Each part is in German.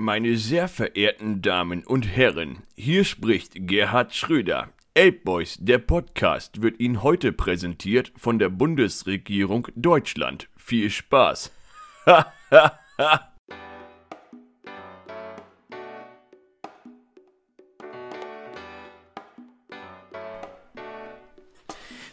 Meine sehr verehrten Damen und Herren, hier spricht Gerhard Schröder. Ape Boys, der Podcast, wird Ihnen heute präsentiert von der Bundesregierung Deutschland. Viel Spaß. Ha, ha, ha.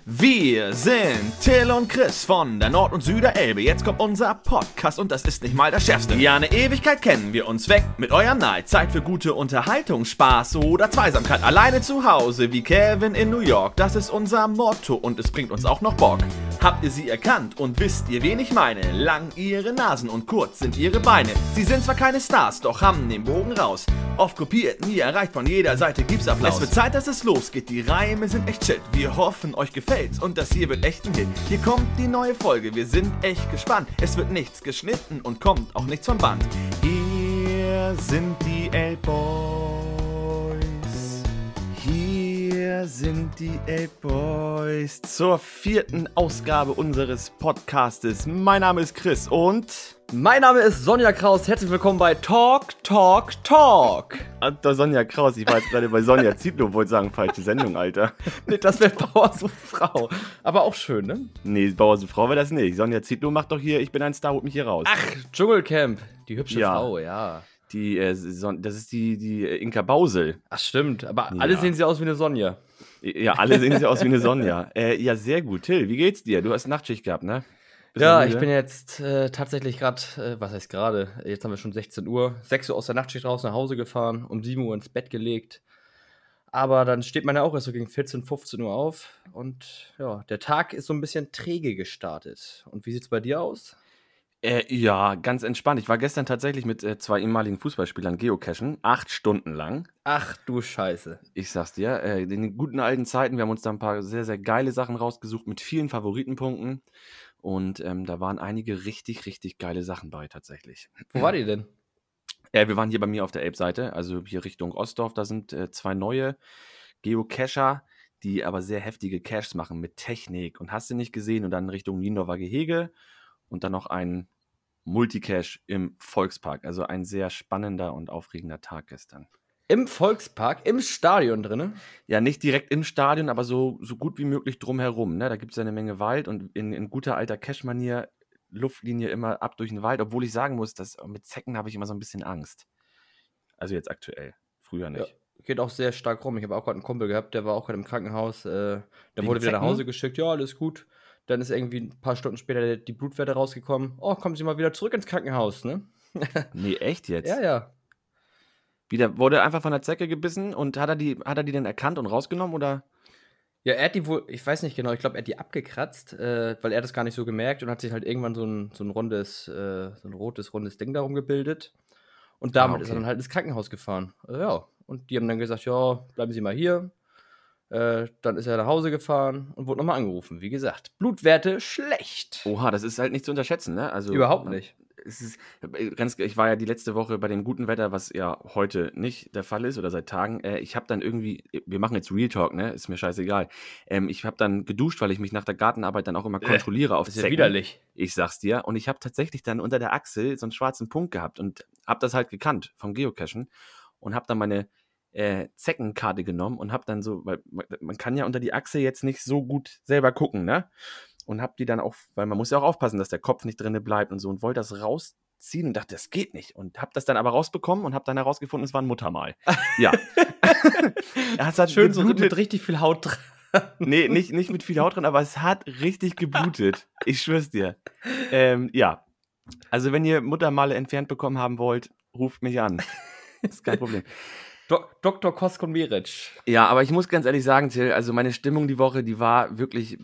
Wir sind Till und Chris von der Nord- und Süderelbe. Jetzt kommt unser Podcast und das ist nicht mal das Schärfste. Ja, eine Ewigkeit kennen wir uns weg mit eurem Neid. Zeit für gute Unterhaltung, Spaß oder Zweisamkeit. Alleine zu Hause wie Kevin in New York. Das ist unser Motto und es bringt uns auch noch Bock. Habt ihr sie erkannt und wisst ihr, wen ich meine? Lang ihre Nasen und kurz sind ihre Beine. Sie sind zwar keine Stars, doch haben den Bogen raus. Oft kopiert, nie erreicht, von jeder Seite gibt's Applaus. Es wird Zeit, dass es losgeht, die Reime sind echt shit. Wir hoffen, euch gefällt's und das hier wird echt ein Hit. Hier kommt die neue Folge, wir sind echt gespannt. Es wird nichts geschnitten und kommt auch nichts vom Band. Hier sind die L-Boys. Hier sind die L-Boys zur vierten Ausgabe unseres Podcastes. Mein Name ist Chris und... Mein Name ist Sonja Kraus. Herzlich willkommen bei Talk, Talk, Talk. Da Sonja Kraus, ich war jetzt gerade bei Sonja Zietlow, wollte sagen, falsche Sendung, Alter. Nee, das wäre Bauer so Frau. Aber auch schön, ne? Nee, Bauer so Frau wäre das nicht. Sonja Zietlow macht doch hier, ich bin ein Star, holt mich hier raus. Ach, Dschungelcamp. Die hübsche Ja. Frau, ja. Die, äh, Son das ist die, die Inka Bausel. Ach, stimmt. Aber Ja. alle sehen sie aus wie eine Sonja. Ja, alle sehen sie aus wie eine Sonja. Äh, ja, sehr gut. Till, wie geht's dir? Du hast Nachtschicht gehabt, ne? Ja, ich bin jetzt äh, tatsächlich gerade, äh, was heißt gerade? Jetzt haben wir schon 16 Uhr. 6 Uhr aus der Nachtschicht raus nach Hause gefahren, um 7 Uhr ins Bett gelegt. Aber dann steht man ja auch erst so gegen 14, 15 Uhr auf. Und ja, der Tag ist so ein bisschen träge gestartet. Und wie sieht's bei dir aus? Äh, ja, ganz entspannt. Ich war gestern tatsächlich mit äh, zwei ehemaligen Fußballspielern geocachen. Acht Stunden lang. Ach du Scheiße. Ich sag's dir, äh, in den guten alten Zeiten, wir haben uns da ein paar sehr, sehr geile Sachen rausgesucht mit vielen Favoritenpunkten. Und ähm, da waren einige richtig, richtig geile Sachen bei tatsächlich. Wo war die denn? Äh, wir waren hier bei mir auf der Elbseite, also hier Richtung Ostdorf. Da sind äh, zwei neue Geocacher, die aber sehr heftige Caches machen mit Technik und hast du nicht gesehen. Und dann Richtung Niendorfer Gehege und dann noch ein Multicache im Volkspark. Also ein sehr spannender und aufregender Tag gestern. Im Volkspark, im Stadion drinne. Ja, nicht direkt im Stadion, aber so, so gut wie möglich drumherum. Ne? Da gibt es ja eine Menge Wald und in, in guter alter Cache-Manier Luftlinie immer ab durch den Wald, obwohl ich sagen muss, dass mit Zecken habe ich immer so ein bisschen Angst. Also jetzt aktuell. Früher nicht. Geht auch sehr stark rum. Ich habe auch gerade einen Kumpel gehabt, der war auch gerade im Krankenhaus. Äh, der Wegen wurde wieder nach Zecken? Hause geschickt. Ja, alles gut. Dann ist irgendwie ein paar Stunden später die Blutwerte rausgekommen. Oh, kommen Sie mal wieder zurück ins Krankenhaus, ne? Nee, echt jetzt? Ja, ja. Wieder wurde einfach von der Zecke gebissen und hat er die, hat er die denn erkannt und rausgenommen oder? Ja, er hat die wohl, ich weiß nicht genau, ich glaube, er hat die abgekratzt, äh, weil er das gar nicht so gemerkt und hat sich halt irgendwann so ein, so ein rundes, äh, so ein rotes, rundes Ding darum gebildet. Und damit Ah, ist er okay. dann halt ins Krankenhaus gefahren. Also, ja. Und die haben dann gesagt, ja, bleiben Sie mal hier. Äh, dann ist er nach Hause gefahren und wurde nochmal angerufen. Wie gesagt, Blutwerte schlecht. Oha, das ist halt nicht zu unterschätzen, ne? Also Überhaupt nicht. Es ist, äh, ganz, ich war ja die letzte Woche bei dem guten Wetter, was ja heute nicht der Fall ist oder seit Tagen. Äh, ich habe dann irgendwie, wir machen jetzt Real Talk, ne? Ist mir scheißegal. Ähm, ich habe dann geduscht, weil ich mich nach der Gartenarbeit dann auch immer Äh, kontrolliere auf Das ist ja widerlich. Ich sag's dir. Und ich habe tatsächlich dann unter der Achsel so einen schwarzen Punkt gehabt und habe das halt gekannt vom Geocachen und habe dann meine äh, Zeckenkarte genommen und habe dann so, weil man, man kann ja unter die Achsel jetzt nicht so gut selber gucken, ne? Und habe die dann auch, weil man muss ja auch aufpassen, dass der Kopf nicht drinne bleibt und so und wollte das rausziehen und dachte, das geht nicht und habe das dann aber rausbekommen und habe dann herausgefunden, es war ein Muttermal. Ja. es hat Schön so mit richtig viel Haut dran. Nee, nicht, nicht mit viel Haut drin, aber es hat richtig geblutet. Ich schwör's dir. Ähm, ja. Also, wenn ihr Muttermale entfernt bekommen haben wollt, ruft mich an. Ist kein Problem. Dok Dr. Koskon Meric. Ja, aber ich muss ganz ehrlich sagen, Till, also meine Stimmung die Woche, die war wirklich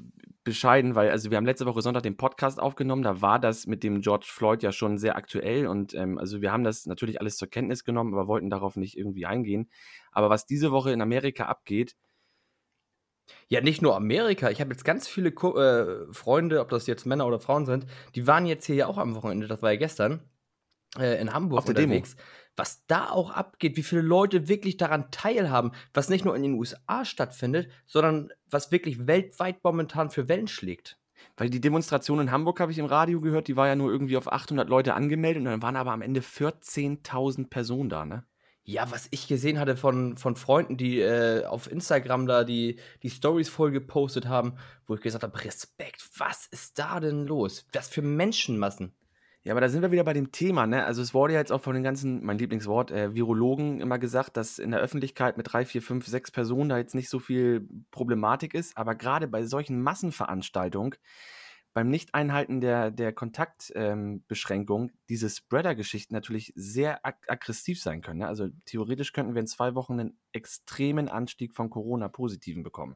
bescheiden, weil, also wir haben letzte Woche Sonntag den Podcast aufgenommen, da war das mit dem George Floyd ja schon sehr aktuell und ähm, also wir haben das natürlich alles zur Kenntnis genommen, aber wollten darauf nicht irgendwie eingehen. Aber was diese Woche in Amerika abgeht, Ja, nicht nur Amerika. Ich habe jetzt ganz viele Ko äh, Freunde, ob das jetzt Männer oder Frauen sind, die waren jetzt hier ja auch am Wochenende, das war ja gestern, äh, in Hamburg Auf der Demo. Was da auch abgeht, wie viele Leute wirklich daran teilhaben, was nicht nur in den USA stattfindet, sondern was wirklich weltweit momentan für Wellen schlägt. Weil die Demonstration in Hamburg habe ich im Radio gehört, die war ja nur irgendwie auf 800 Leute angemeldet und dann waren aber am Ende 14.000 Personen da, ne? Ja, was ich gesehen hatte von, von Freunden, die äh, auf Instagram da die, die Stories voll gepostet haben, wo ich gesagt habe, Respekt, was ist da denn los? Was für Menschenmassen? Ja, aber da sind wir wieder bei dem Thema, ne? Also es wurde ja jetzt auch von den ganzen, mein Lieblingswort, äh, Virologen immer gesagt, dass in der Öffentlichkeit mit drei, vier, fünf, sechs Personen da jetzt nicht so viel Problematik ist. Aber gerade bei solchen Massenveranstaltungen, beim Nicht-Einhalten der, der Kontaktbeschränkung, ähm, diese Spreader-Geschichten natürlich sehr ag aggressiv sein können. Ne? Also theoretisch könnten wir in zwei Wochen einen extremen Anstieg von Corona-Positiven bekommen.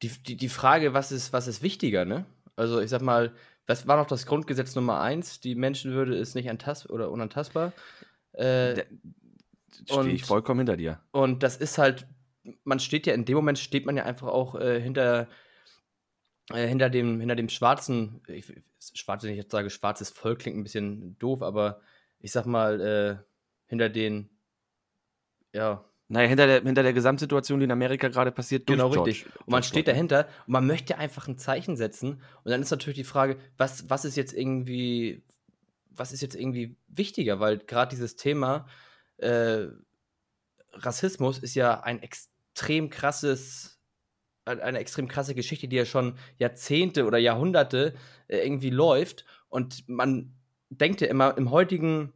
Die, die, die Frage, was ist, was ist wichtiger, ne? Also ich sag mal, was war noch das Grundgesetz Nummer eins? Die Menschenwürde ist nicht antast oder unantastbar. Äh, Stehe ich vollkommen hinter dir. Und das ist halt, man steht ja, in dem Moment steht man ja einfach auch äh, hinter, äh, hinter, dem, hinter dem schwarzen, ich, schwarz, wenn ich jetzt sage, schwarzes Volk klingt ein bisschen doof, aber ich sag mal, äh, hinter den, ja, naja, hinter der, hinter der Gesamtsituation, die in Amerika gerade passiert, durch Genau, George, richtig. Und man steht dahinter und man möchte einfach ein Zeichen setzen. Und dann ist natürlich die Frage, was, was ist jetzt irgendwie, was ist jetzt irgendwie wichtiger? Weil gerade dieses Thema äh, Rassismus ist ja ein extrem krasses, eine extrem krasse Geschichte, die ja schon Jahrzehnte oder Jahrhunderte äh, irgendwie läuft. Und man denkt ja immer im heutigen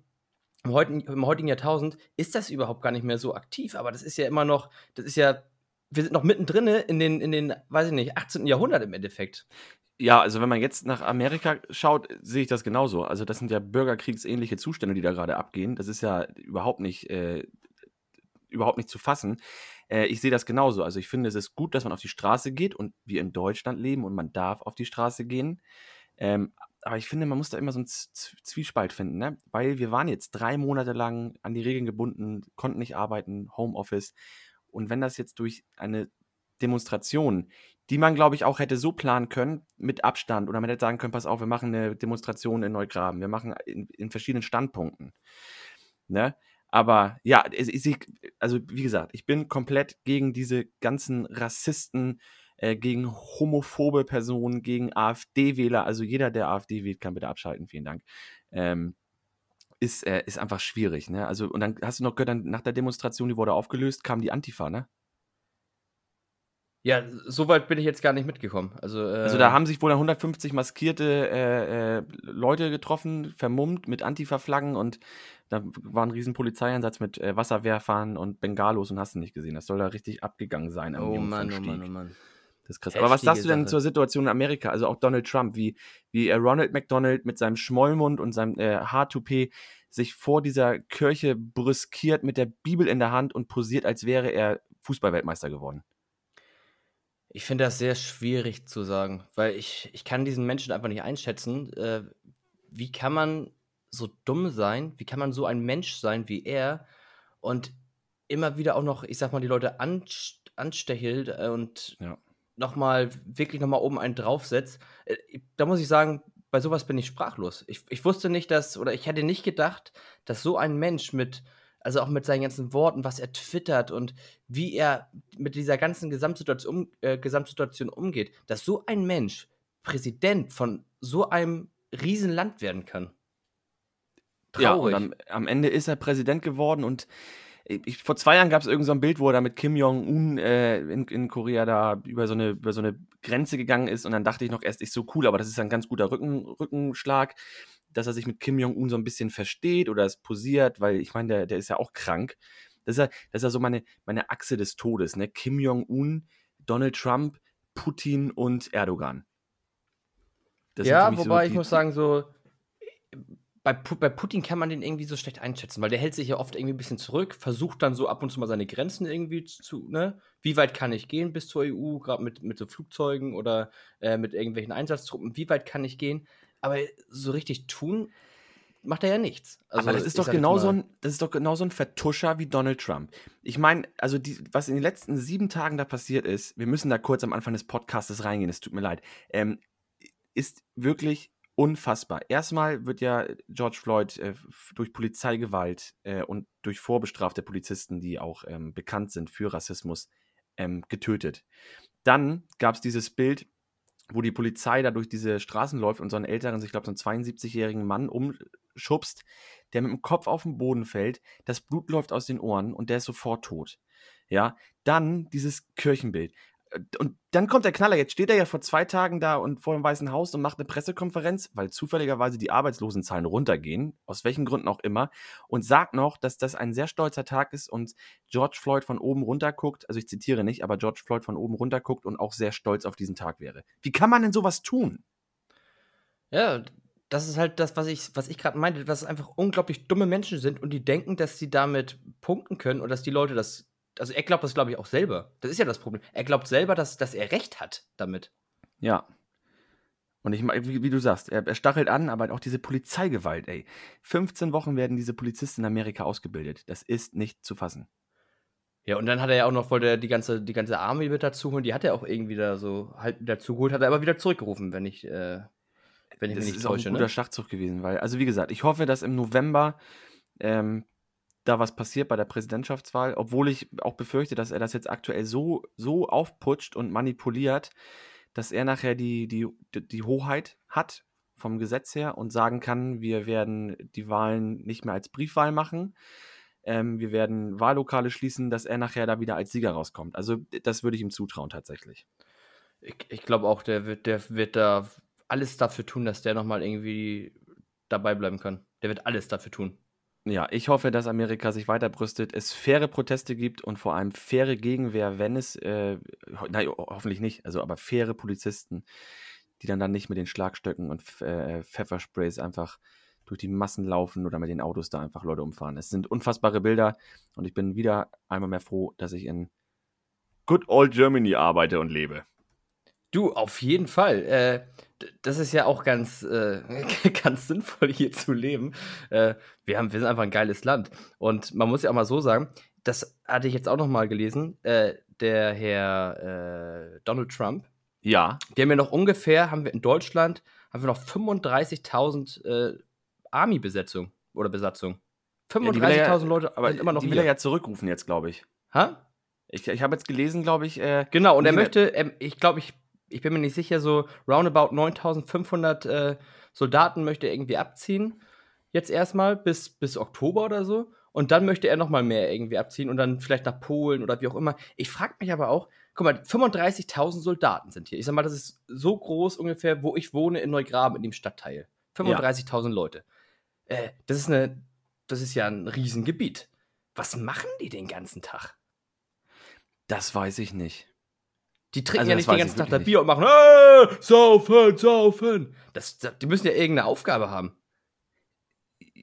im heutigen, im heutigen Jahrtausend ist das überhaupt gar nicht mehr so aktiv, aber das ist ja immer noch, das ist ja, wir sind noch mittendrin in den, in den, weiß ich nicht, 18. Jahrhundert im Endeffekt. Ja, also wenn man jetzt nach Amerika schaut, sehe ich das genauso. Also das sind ja bürgerkriegsähnliche Zustände, die da gerade abgehen. Das ist ja überhaupt nicht, äh, überhaupt nicht zu fassen. Äh, ich sehe das genauso. Also ich finde, es ist gut, dass man auf die Straße geht und wir in Deutschland leben und man darf auf die Straße gehen. Ähm, aber ich finde, man muss da immer so einen Zwiespalt finden, ne? Weil wir waren jetzt drei Monate lang an die Regeln gebunden, konnten nicht arbeiten, Homeoffice. Und wenn das jetzt durch eine Demonstration, die man, glaube ich, auch hätte so planen können, mit Abstand, oder man hätte sagen können, pass auf, wir machen eine Demonstration in Neugraben, wir machen in, in verschiedenen Standpunkten. Ne? Aber ja, also wie gesagt, ich bin komplett gegen diese ganzen Rassisten, äh, gegen homophobe Personen, gegen AfD-Wähler. Also jeder, der AfD wählt, kann bitte abschalten. Vielen Dank. Ähm, ist, äh, ist einfach schwierig. Ne? Also, und dann hast du noch gehört, dann nach der Demonstration, die wurde aufgelöst, kam die Antifa, ne? Ja, so weit bin ich jetzt gar nicht mitgekommen. Also, äh, also da haben sich wohl 150 maskierte äh, äh, Leute getroffen, vermummt mit Antifa-Flaggen und da war ein riesen Polizeieinsatz mit äh, Wasserwerfern und Bengalos und hast du nicht gesehen. Das soll da richtig abgegangen sein. oh Mann, oh Mann, oh Mann. Das ist krass. Aber was sagst du denn Sache. zur Situation in Amerika? Also auch Donald Trump, wie, wie Ronald McDonald mit seinem Schmollmund und seinem äh, H2P sich vor dieser Kirche brüskiert mit der Bibel in der Hand und posiert, als wäre er Fußballweltmeister geworden. Ich finde das sehr schwierig zu sagen, weil ich, ich kann diesen Menschen einfach nicht einschätzen. Äh, wie kann man so dumm sein? Wie kann man so ein Mensch sein wie er und immer wieder auch noch, ich sag mal, die Leute anstechelt äh, und ja nochmal, wirklich nochmal oben einen draufsetzt, äh, da muss ich sagen, bei sowas bin ich sprachlos. Ich, ich wusste nicht, dass, oder ich hätte nicht gedacht, dass so ein Mensch mit, also auch mit seinen ganzen Worten, was er twittert und wie er mit dieser ganzen Gesamtsituation, äh, Gesamtsituation umgeht, dass so ein Mensch Präsident von so einem Riesenland werden kann. Traurig. Ja, und am, am Ende ist er Präsident geworden und ich, vor zwei Jahren gab es irgend so ein Bild, wo er da mit Kim Jong-un äh, in, in Korea da über so, eine, über so eine Grenze gegangen ist und dann dachte ich noch erst, ist so cool, aber das ist ein ganz guter Rücken, Rückenschlag, dass er sich mit Kim Jong-un so ein bisschen versteht oder es posiert, weil ich meine, der, der ist ja auch krank. Das ist ja, das ist ja so meine, meine Achse des Todes, ne? Kim Jong-un, Donald Trump, Putin und Erdogan. Das ja, wobei so ich muss sagen, so bei, bei Putin kann man den irgendwie so schlecht einschätzen, weil der hält sich ja oft irgendwie ein bisschen zurück, versucht dann so ab und zu mal seine Grenzen irgendwie zu, ne? Wie weit kann ich gehen bis zur EU, gerade mit, mit so Flugzeugen oder äh, mit irgendwelchen Einsatztruppen, wie weit kann ich gehen? Aber so richtig tun macht er ja nichts. Also, Aber das ist doch genau so ein, das ist doch genau so ein Vertuscher wie Donald Trump. Ich meine, also die, was in den letzten sieben Tagen da passiert ist, wir müssen da kurz am Anfang des Podcastes reingehen, es tut mir leid, ähm, ist wirklich unfassbar. Erstmal wird ja George Floyd äh, durch Polizeigewalt äh, und durch vorbestrafte Polizisten, die auch ähm, bekannt sind für Rassismus, ähm, getötet. Dann gab es dieses Bild wo die Polizei da durch diese Straßen läuft und so einen älteren, ich glaube, so einen 72-jährigen Mann umschubst, der mit dem Kopf auf den Boden fällt, das Blut läuft aus den Ohren und der ist sofort tot. Ja, dann dieses Kirchenbild. Und dann kommt der Knaller. Jetzt steht er ja vor zwei Tagen da und vor dem Weißen Haus und macht eine Pressekonferenz, weil zufälligerweise die Arbeitslosenzahlen runtergehen, aus welchen Gründen auch immer, und sagt noch, dass das ein sehr stolzer Tag ist und George Floyd von oben runter guckt. Also ich zitiere nicht, aber George Floyd von oben runter guckt und auch sehr stolz auf diesen Tag wäre. Wie kann man denn sowas tun? Ja, das ist halt das, was ich, was ich gerade meinte, dass es einfach unglaublich dumme Menschen sind und die denken, dass sie damit punkten können und dass die Leute das also er glaubt das, glaube ich, auch selber. Das ist ja das Problem. Er glaubt selber, dass, dass er recht hat damit. Ja. Und ich wie, wie, du sagst, er, er, stachelt an, aber auch diese Polizeigewalt, ey. 15 Wochen werden diese Polizisten in Amerika ausgebildet. Das ist nicht zu fassen. Ja, und dann hat er ja auch noch, wollte er die ganze, die ganze Army mit dazu holen, die hat er auch irgendwie da so halt dazu geholt, hat er aber wieder zurückgerufen, wenn ich, äh, wenn ich das mich nicht ist täusche. Auch ein guter ne? Schachzug gewesen, weil, also wie gesagt, ich hoffe, dass im November ähm, da was passiert bei der Präsidentschaftswahl, obwohl ich auch befürchte, dass er das jetzt aktuell so, so aufputscht und manipuliert, dass er nachher die, die, die Hoheit hat vom Gesetz her und sagen kann, wir werden die Wahlen nicht mehr als Briefwahl machen. Ähm, wir werden Wahllokale schließen, dass er nachher da wieder als Sieger rauskommt. Also das würde ich ihm zutrauen tatsächlich. Ich, ich glaube auch, der wird, der wird da alles dafür tun, dass der nochmal irgendwie dabei bleiben kann. Der wird alles dafür tun. Ja, ich hoffe, dass Amerika sich weiter brüstet, es faire Proteste gibt und vor allem faire Gegenwehr, wenn es, äh, nein, hoffentlich nicht, also aber faire Polizisten, die dann dann nicht mit den Schlagstöcken und äh, Pfeffersprays einfach durch die Massen laufen oder mit den Autos da einfach Leute umfahren. Es sind unfassbare Bilder und ich bin wieder einmal mehr froh, dass ich in Good Old Germany arbeite und lebe. Du, auf jeden Fall. Äh, das ist ja auch ganz, äh, ganz sinnvoll, hier zu leben. Äh, wir, haben, wir sind einfach ein geiles Land. Und man muss ja auch mal so sagen, das hatte ich jetzt auch noch mal gelesen, äh, der Herr äh, Donald Trump. Ja. Der haben wir noch ungefähr, haben wir in Deutschland, haben wir noch 35.000 äh, Army-Besetzung oder Besatzung. 35.000 ja, Leute, aber immer noch Die will hier. er ja zurückrufen jetzt, glaube ich. Ha? Ich, ich habe jetzt gelesen, glaube ich. Äh, genau, und er möchte, er, ich glaube, ich ich bin mir nicht sicher, so roundabout 9500 äh, Soldaten möchte er irgendwie abziehen. Jetzt erstmal bis, bis Oktober oder so. Und dann möchte er nochmal mehr irgendwie abziehen und dann vielleicht nach Polen oder wie auch immer. Ich frage mich aber auch, guck mal, 35.000 Soldaten sind hier. Ich sag mal, das ist so groß ungefähr, wo ich wohne in Neugraben, in dem Stadtteil. 35.000 ja. Leute. Äh, das ist eine, das ist ja ein Riesengebiet. Was machen die den ganzen Tag? Das weiß ich nicht. Die trinken also ja nicht den ganzen Tag das Bier und machen, hey, saufen, saufen. Das, das, die müssen ja irgendeine Aufgabe haben.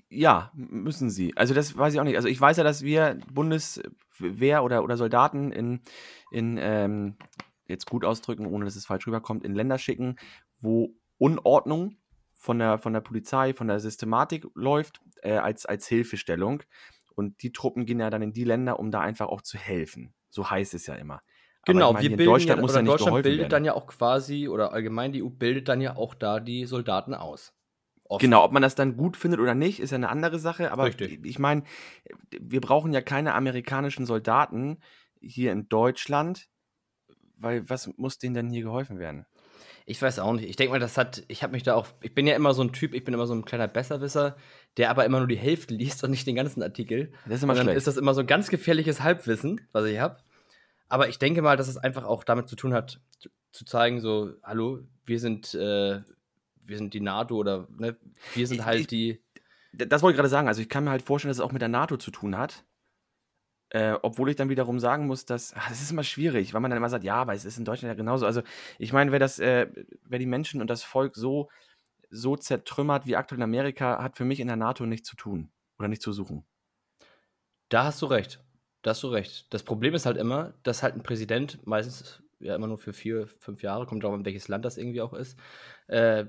Ja, müssen sie. Also das weiß ich auch nicht. Also ich weiß ja, dass wir Bundeswehr oder, oder Soldaten in, in ähm, jetzt gut ausdrücken, ohne dass es falsch rüberkommt, in Länder schicken, wo Unordnung von der, von der Polizei, von der Systematik läuft, äh, als, als Hilfestellung. Und die Truppen gehen ja dann in die Länder, um da einfach auch zu helfen. So heißt es ja immer. Genau, wir bilden Deutschland ja, muss ja nicht Deutschland bildet werden. dann ja auch quasi, oder allgemein die EU bildet dann ja auch da die Soldaten aus. Oft. Genau, ob man das dann gut findet oder nicht, ist ja eine andere Sache. Aber Richtig. ich meine, wir brauchen ja keine amerikanischen Soldaten hier in Deutschland, weil was muss denen denn hier geholfen werden? Ich weiß auch nicht. Ich denke mal, das hat, ich habe mich da auch, ich bin ja immer so ein Typ, ich bin immer so ein kleiner Besserwisser, der aber immer nur die Hälfte liest und nicht den ganzen Artikel. Das ist immer und dann schlecht. ist das immer so ein ganz gefährliches Halbwissen, was ich habe. Aber ich denke mal, dass es einfach auch damit zu tun hat, zu, zu zeigen, so, hallo, wir sind, äh, wir sind die NATO oder ne, wir sind halt ich, die. Das wollte ich gerade sagen. Also ich kann mir halt vorstellen, dass es auch mit der NATO zu tun hat. Äh, obwohl ich dann wiederum sagen muss, dass ach, das ist immer schwierig, weil man dann immer sagt, ja, aber es ist in Deutschland ja genauso. Also ich meine, wer das, äh, wer die Menschen und das Volk so, so zertrümmert wie aktuell in Amerika, hat für mich in der NATO nichts zu tun oder nichts zu suchen. Da hast du recht. Da hast du recht. Das Problem ist halt immer, dass halt ein Präsident meistens ja immer nur für vier, fünf Jahre, kommt drauf an, welches Land das irgendwie auch ist, äh,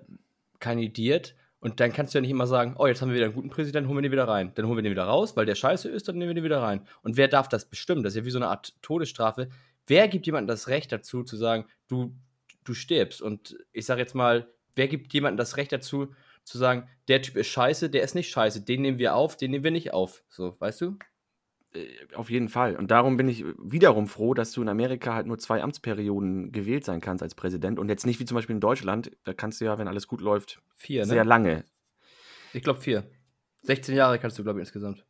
kandidiert. Und dann kannst du ja nicht immer sagen, oh, jetzt haben wir wieder einen guten Präsidenten, holen wir den wieder rein. Dann holen wir den wieder raus, weil der scheiße ist, dann nehmen wir den wieder rein. Und wer darf das bestimmen? Das ist ja wie so eine Art Todesstrafe. Wer gibt jemandem das Recht dazu, zu sagen, du, du stirbst? Und ich sage jetzt mal, wer gibt jemandem das Recht dazu, zu sagen, der Typ ist scheiße, der ist nicht scheiße, den nehmen wir auf, den nehmen wir nicht auf. So, weißt du? Äh, auf jeden Fall. Und darum bin ich wiederum froh, dass du in Amerika halt nur zwei Amtsperioden gewählt sein kannst als Präsident und jetzt nicht wie zum Beispiel in Deutschland. Da kannst du ja, wenn alles gut läuft, Vier, ne? sehr lange. Ich glaube vier. 16 Jahre kannst du, glaube ich, insgesamt.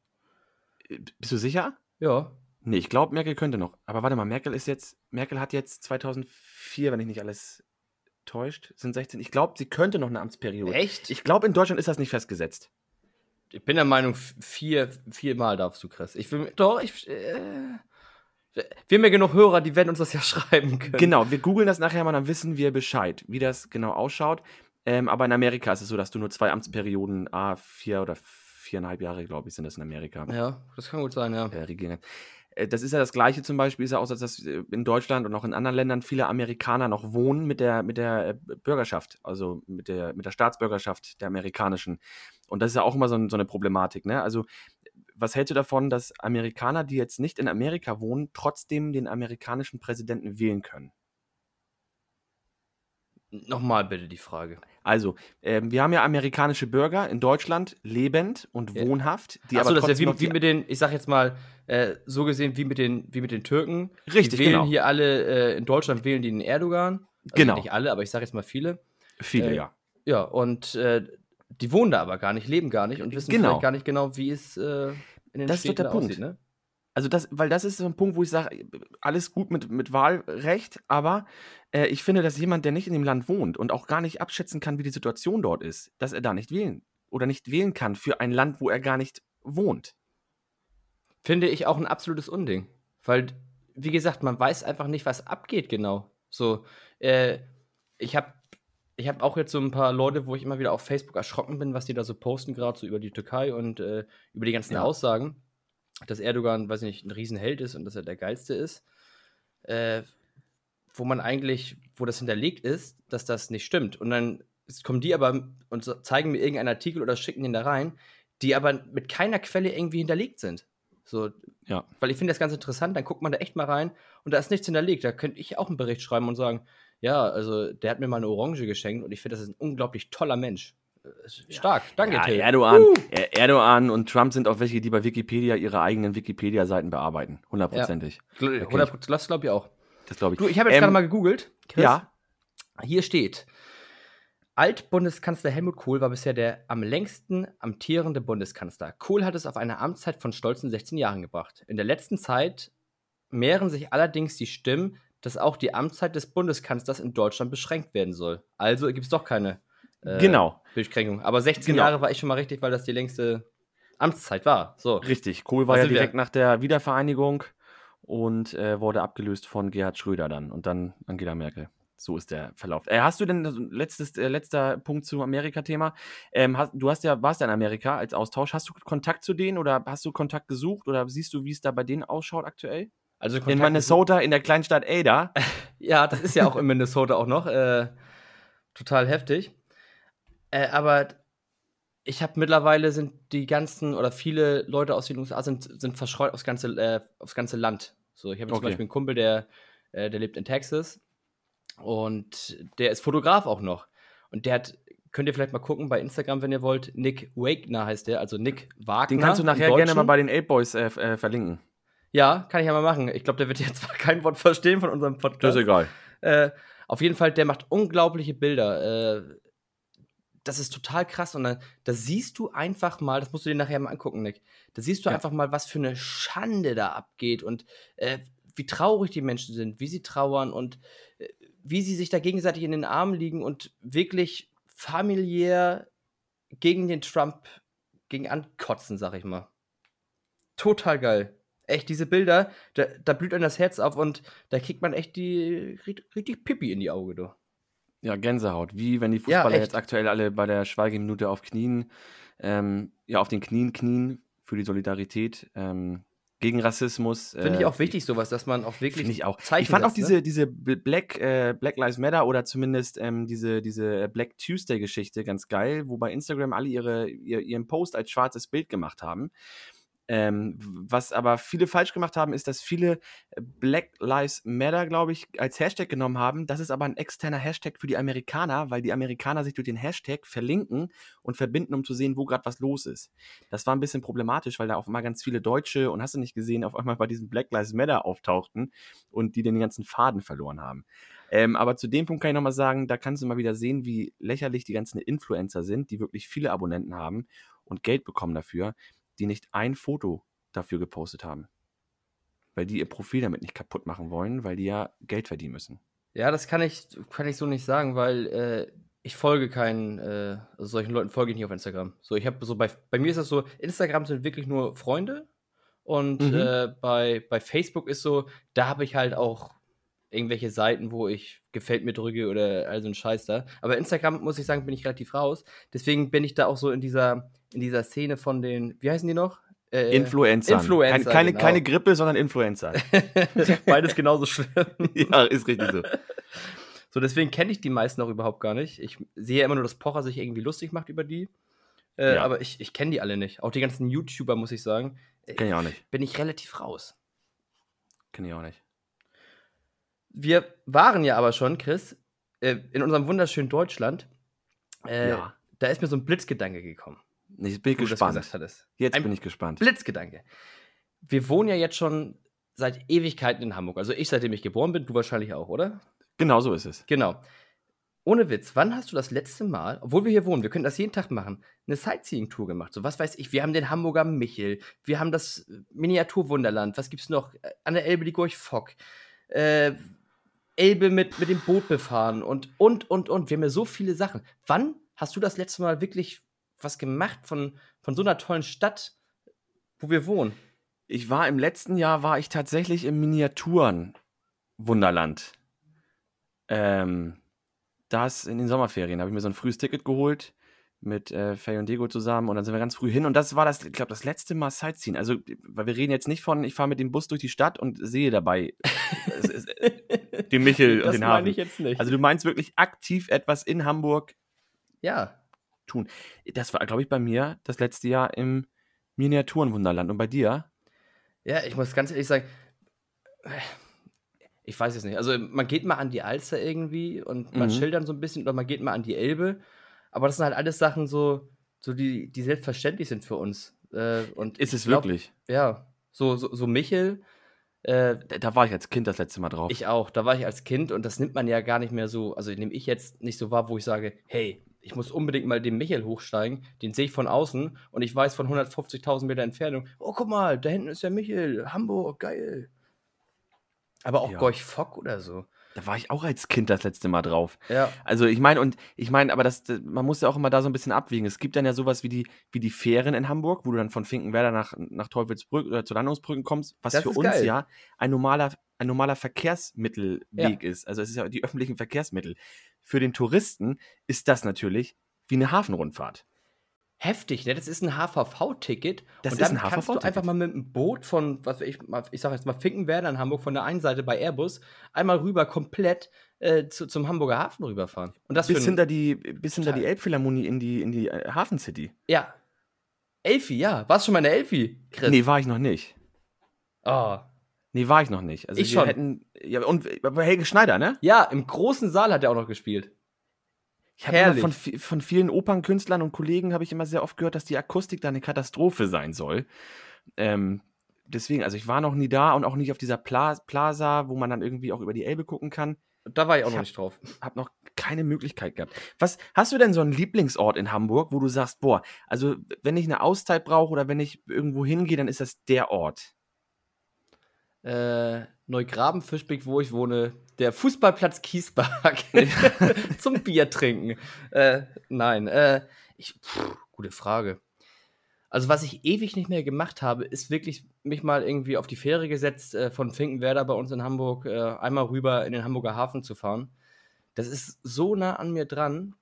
Äh, Bist du sicher? Ja. Nee, ich glaube, Merkel könnte noch. Aber warte mal, Merkel ist jetzt, Merkel hat jetzt 2004, wenn ich nicht alles täuscht, sind 16. Ich glaube, sie könnte noch eine Amtsperiode. Echt? Ich glaube, in Deutschland ist das nicht festgesetzt. Ich bin der Meinung, vier, viermal darfst du, Chris. Ich will, doch, ich, äh, wir haben ja genug Hörer, die werden uns das ja schreiben können. Genau, wir googeln das nachher mal, dann wissen wir Bescheid, wie das genau ausschaut. Ähm, aber in Amerika ist es so, dass du nur zwei Amtsperioden, ah, vier oder viereinhalb Jahre, glaube ich, sind das in Amerika, Ja, das kann gut sein, ja. äh, regieren. Das ist ja das Gleiche zum Beispiel, ist ja auch, dass äh, in Deutschland und auch in anderen Ländern viele Amerikaner noch wohnen mit der, mit der äh, Bürgerschaft, also mit der, mit der Staatsbürgerschaft der amerikanischen. Und das ist ja auch immer so, ein- so eine Problematik. Ne? Also, was hältst du davon, dass Amerikaner, die jetzt nicht in Amerika wohnen, trotzdem den amerikanischen Präsidenten wählen können? Nochmal bitte die Frage. Also, ähm, wir haben ja amerikanische Bürger in Deutschland, lebend und Ja. wohnhaft, die Achso, aber das ist ja wie, wie mit den, ich sag jetzt mal, äh, so gesehen wie mit den, wie mit den Türken. Richtig, die wählen genau. hier alle, äh, in Deutschland wählen die den Erdogan. Also Genau. Nicht alle, aber ich sag jetzt mal viele. viele, äh, ja. Ja, und äh, die wohnen da aber gar nicht, leben gar nicht und wissen Genau. vielleicht gar nicht genau, wie es äh, in den Das ist doch Städten der da Punkt. aussieht, ne? Also das, weil das ist so ein Punkt, wo ich sage, alles gut mit, mit Wahlrecht, aber äh, ich finde, dass jemand, der nicht in dem Land wohnt und auch gar nicht abschätzen kann, wie die Situation dort ist, dass er da nicht wählen oder nicht wählen kann für ein Land, wo er gar nicht wohnt. Finde ich auch ein absolutes Unding. Weil, wie gesagt, man weiß einfach nicht, was abgeht genau. So, äh, ich habe ich hab auch jetzt so ein paar Leute, wo ich immer wieder auf Facebook erschrocken bin, was die da so posten, gerade so über die Türkei und äh, über die ganzen Ja. Aussagen, dass Erdogan, weiß ich nicht, ein Riesenheld ist und dass er der Geilste ist. Äh, wo man eigentlich, wo das hinterlegt ist, dass das nicht stimmt. Und dann kommen die aber und zeigen mir irgendeinen Artikel oder schicken den da rein, die aber mit keiner Quelle irgendwie hinterlegt sind. So, Ja. weil ich finde das ganz interessant, dann guckt man da echt mal rein und da ist nichts hinterlegt. Da könnte ich auch einen Bericht schreiben und sagen, ja, also der hat mir mal eine Orange geschenkt und ich finde, das ist ein unglaublich toller Mensch. Stark, danke, Ja, Till. Erdogan, Er- Erdogan und Trump sind auch welche, die bei Wikipedia ihre eigenen Wikipedia-Seiten bearbeiten. Hundertprozentig. Okay. 100%, das glaube ich auch. Das glaube ich. Du, ich habe jetzt Ähm, gerade mal gegoogelt. Chris. Ja, Hier steht: Altbundeskanzler Helmut Kohl war bisher der am längsten amtierende Bundeskanzler. Kohl hat es auf eine Amtszeit von stolzen 16 Jahren gebracht. In der letzten Zeit mehren sich allerdings die Stimmen, dass auch die Amtszeit des Bundeskanzlers in Deutschland beschränkt werden soll. Also gibt es doch keine äh, genau. Beschränkung. Aber 16 Genau. Jahre war ich schon mal richtig, weil das die längste Amtszeit war. So. Richtig. Kohl war Was ja sind wir? direkt nach der Wiedervereinigung und äh, wurde abgelöst von Gerhard Schröder dann und dann Angela Merkel. So ist der Verlauf. Äh, hast du denn also letztes, äh, letzter Punkt zum Amerika-Thema? Ähm, hast, du hast ja, warst ja in Amerika als Austausch. Hast du Kontakt zu denen oder hast du Kontakt gesucht oder siehst du, wie es da bei denen ausschaut aktuell? Also in Minnesota, in der Kleinstadt Ada. Ja, das ist ja auch in Minnesota auch noch. Äh, total heftig. Äh, aber ich habe mittlerweile sind die ganzen oder viele Leute aus den USA sind, sind verschreut aufs ganze, äh, aufs ganze Land. So, ich habe zum Okay. Beispiel einen Kumpel, der, äh, der lebt in Texas und der ist Fotograf auch noch. Und der hat, könnt ihr vielleicht mal gucken bei Instagram, wenn ihr wollt, Nick Wagner heißt der, also Nick Wagner. Den kannst du nachher gerne mal bei den Ape Boys äh, äh, verlinken. Ja, kann ich ja mal machen. Ich glaube, der wird jetzt zwar kein Wort verstehen von unserem Podcast. egal. Äh, auf jeden Fall, der macht unglaubliche Bilder. Äh, das ist total krass. Und dann, da siehst du einfach mal, das musst du dir nachher mal angucken, Nick. Da siehst du Ja. einfach mal, was für eine Schande da abgeht und äh, wie traurig die Menschen sind, wie sie trauern und äh, wie sie sich da gegenseitig in den Armen liegen und wirklich familiär gegen den Trump gegen ankotzen, sag ich mal. Total geil. Echt, diese Bilder, da, da blüht einem das Herz auf und da kriegt man echt die richtig, Pipi in die Augen, du. Ja, Gänsehaut. Wie wenn die Ja, Fußballer echt. jetzt aktuell alle bei der Schweigeminute auf Knien, ähm, ja, auf den Knien knien für die Solidarität ähm, gegen Rassismus. Finde ich äh, auch wichtig, sowas, dass man auch wirklich ich auch. Zeichen ich fand auch setzt, ne? diese, diese Bl- Black, äh, Black Lives Matter oder zumindest ähm, diese, diese Black Tuesday-Geschichte ganz geil, wo bei Instagram alle ihre, ihr, ihren Post als schwarzes Bild gemacht haben. Ähm, was aber viele falsch gemacht haben, ist, dass viele äh, Black Lives Matter, glaube ich, als Hashtag genommen haben. Das ist aber ein externer Hashtag für die Amerikaner, weil die Amerikaner sich durch den Hashtag verlinken und verbinden, um zu sehen, wo gerade was los ist. Das war ein bisschen problematisch, weil da auf einmal ganz viele Deutsche und hast du nicht gesehen, auf einmal bei diesem Black Lives Matter auftauchten und die den ganzen Faden verloren haben. Ähm, aber zu dem Punkt kann ich nochmal sagen, da kannst du mal wieder sehen, wie lächerlich die ganzen Influencer sind, die wirklich viele Abonnenten haben und Geld bekommen dafür die nicht ein Foto dafür gepostet haben. Weil die ihr Profil damit nicht kaputt machen wollen, weil die ja Geld verdienen müssen. Ja, das kann ich, kann ich so nicht sagen, weil äh, ich folge keinen, äh, also solchen Leuten folge ich nicht auf Instagram. So, ich habe so bei, bei mir ist das so, Instagram sind wirklich nur Freunde und mhm. äh, bei, bei Facebook ist so, da habe ich halt auch irgendwelche Seiten, wo ich gefällt mir drücke oder all so ein Scheiß da. Aber Instagram, muss ich sagen, bin ich relativ raus. Deswegen bin ich da auch so in dieser, in dieser Szene von den, wie heißen die noch? Äh, Influencer. Influencer. Keine, genau. keine Grippe, sondern Influencer. Beides genauso schlimm. ja, ist richtig so. So, deswegen kenne ich die meisten auch überhaupt gar nicht. Ich sehe immer nur, dass Pocher sich irgendwie lustig macht über die. Äh, ja. Aber ich, ich kenne die alle nicht. Auch die ganzen YouTuber, muss ich sagen. Kenn ich auch nicht. Bin ich relativ raus. Kenne ich auch nicht. Wir waren ja aber schon, Chris, äh, in unserem wunderschönen Deutschland. Äh, ja. Da ist mir so ein Blitzgedanke gekommen. Ich bin gespannt. Jetzt ein bin ich gespannt. Blitzgedanke. Wir wohnen ja jetzt schon seit Ewigkeiten in Hamburg. Also ich, seitdem ich geboren bin, du wahrscheinlich auch, oder? Genau so ist es. Genau. Ohne Witz, wann hast du das letzte Mal, obwohl wir hier wohnen, wir können das jeden Tag machen, eine Sightseeing-Tour gemacht? So, was weiß ich, wir haben den Hamburger Michel, wir haben das Miniaturwunderland, was gibt's noch? An der Elbe die Gorch Fock, äh, Elbe mit, mit dem Boot befahren und, und, und, und. Wir haben ja so viele Sachen. Wann hast du das letzte Mal wirklich was gemacht von, von so einer tollen Stadt, wo wir wohnen? Ich war im letzten Jahr, war ich tatsächlich im Miniaturen-Wunderland. Ähm, das in den Sommerferien. habe ich mir so ein frühes Ticket geholt mit äh, Faye und Diego zusammen und dann sind wir ganz früh hin und das war das, ich glaube, das letzte Mal Sightseeing. Also, weil wir reden jetzt nicht von, ich fahre mit dem Bus durch die Stadt und sehe dabei es, den Michel das und den Hafen. Das meine ich jetzt nicht. Also du meinst wirklich aktiv etwas in Hamburg ja. tun. Das war, glaube ich, bei mir das letzte Jahr im Miniaturenwunderland und bei dir? Ja, ich muss ganz ehrlich sagen, ich weiß es nicht. Also man geht mal an die Alster irgendwie und man mhm. schildern so ein bisschen oder man geht mal an die Elbe aber das sind halt alles Sachen so, so die, die selbstverständlich sind für uns. Äh, und ist es glaub, wirklich? Ja. So, so, so Michel. Äh, da war ich als Kind das letzte Mal drauf. Ich auch. Da war ich als Kind und das nimmt man ja gar nicht mehr so. Also nehme ich jetzt nicht so wahr, wo ich sage, hey, ich muss unbedingt mal den Michel hochsteigen. Den sehe ich von außen und ich weiß von 150.000 Meter Entfernung, oh, guck mal, da hinten ist der Michel. Hamburg, geil. Aber auch ja. Gorch Fock oder so. Da war ich auch als Kind das letzte Mal drauf. Ja. Also ich meine, und ich meine, aber das, man muss ja auch immer da so ein bisschen abwiegen. Es gibt dann ja sowas wie die, wie die Fähren in Hamburg, wo du dann von Finkenwerder nach, nach Teufelsbrück oder zu Landungsbrücken kommst, was das für uns geil. ja ein normaler, ein normaler Verkehrsmittelweg ja. ist. Also es ist ja die öffentlichen Verkehrsmittel. Für den Touristen ist das natürlich wie eine Hafenrundfahrt heftig, ne? Das ist ein HVV-Ticket. Das und ist ein HVV kannst du einfach mal mit einem Boot von, was ich, ich sag jetzt mal Finkenwerder in Hamburg, von der einen Seite bei Airbus, einmal rüber komplett äh, zu, zum Hamburger Hafen rüberfahren. Und das bis hinter die, bis hinter die Elbphilharmonie in die, in die äh, Hafen City. Ja. Elfi, ja. Warst du schon mal in der Elfi, Chris? Nee, war ich noch nicht. Oh. Nee, war ich noch nicht. Also ich schon. Hätten, ja, und Helge Schneider, ne? Ja, im großen Saal hat er auch noch gespielt. Ich habe von, von vielen Opernkünstlern und Kollegen habe ich immer sehr oft gehört, dass die Akustik da eine Katastrophe sein soll. Ähm, deswegen, also ich war noch nie da und auch nicht auf dieser Pla Plaza, wo man dann irgendwie auch über die Elbe gucken kann. Da war ich auch ich noch hab, nicht drauf. Hab noch keine Möglichkeit gehabt. Was hast du denn so einen Lieblingsort in Hamburg, wo du sagst, boah, also wenn ich eine Auszeit brauche oder wenn ich irgendwo hingehe, dann ist das der Ort? Äh, Neugraben, Fischbeck, wo ich wohne, der Fußballplatz Kiesberg zum Bier trinken. Äh, nein, äh, ich, pff, gute Frage. Also, was ich ewig nicht mehr gemacht habe, ist wirklich mich mal irgendwie auf die Fähre gesetzt, äh, von Finkenwerder bei uns in Hamburg äh, einmal rüber in den Hamburger Hafen zu fahren. Das ist so nah an mir dran.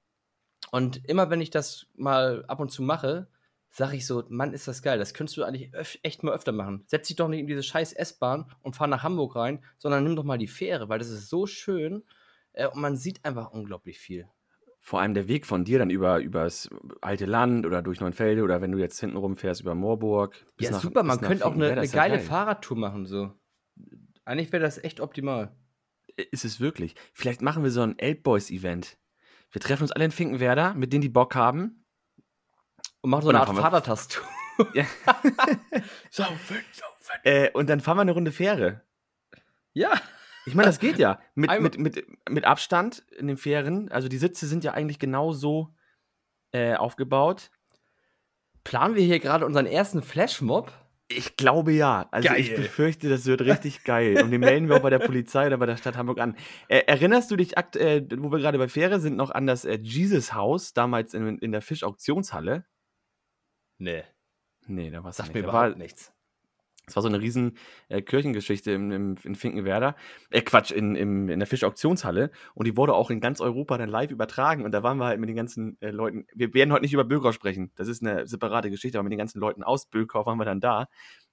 Und immer wenn ich das mal ab und zu mache, sag ich so, Mann, ist das geil. Das könntest du eigentlich echt mal öfter machen. Setz dich doch nicht in diese scheiß S-Bahn und fahr nach Hamburg rein, sondern nimm doch mal die Fähre, weil das ist so schön äh, und man sieht einfach unglaublich viel. Vor allem der Weg von dir dann über übers alte Land oder durch Neunfelde oder wenn du jetzt hinten rumfährst über Moorburg. Ja, nach- super, man könnte auch eine, eine geile geil. Fahrradtour machen, so. Eigentlich wäre das echt optimal. Ist es wirklich. Vielleicht machen wir so ein Elb Boys Event. Wir treffen uns alle in Finkenwerder, mit denen die Bock haben. Und machen so Und eine Art Vatertastatur. Ja. Saufen, saufen. Äh, und dann fahren wir eine Runde Fähre. Ja. Ich meine, das geht ja. Mit, Einmal- mit, mit, mit Abstand in den Fähren. Also die Sitze sind ja eigentlich genau so äh, aufgebaut. Planen wir hier gerade unseren ersten Flashmob? Ich glaube ja. Also ich Geil. befürchte, das wird richtig geil. Und den melden wir auch bei der Polizei oder bei der Stadt Hamburg an. Äh, erinnerst du dich, akt äh, wo wir gerade bei Fähre sind, noch an das äh, Jesus Haus, damals in, in der Fischauktionshalle? Nee. Nee, da war es Sagt nicht. mir überhaupt war, nichts. Es war so eine riesen äh, Kirchengeschichte im, im, in Finkenwerder. Äh, Quatsch, in, im, in der Fischauktionshalle. Und die wurde auch in ganz Europa dann live übertragen. Und da waren wir halt mit den ganzen äh, Leuten. Wir werden heute nicht über Bökau sprechen. Das ist eine separate Geschichte. Aber mit den ganzen Leuten aus Bökau waren wir dann da.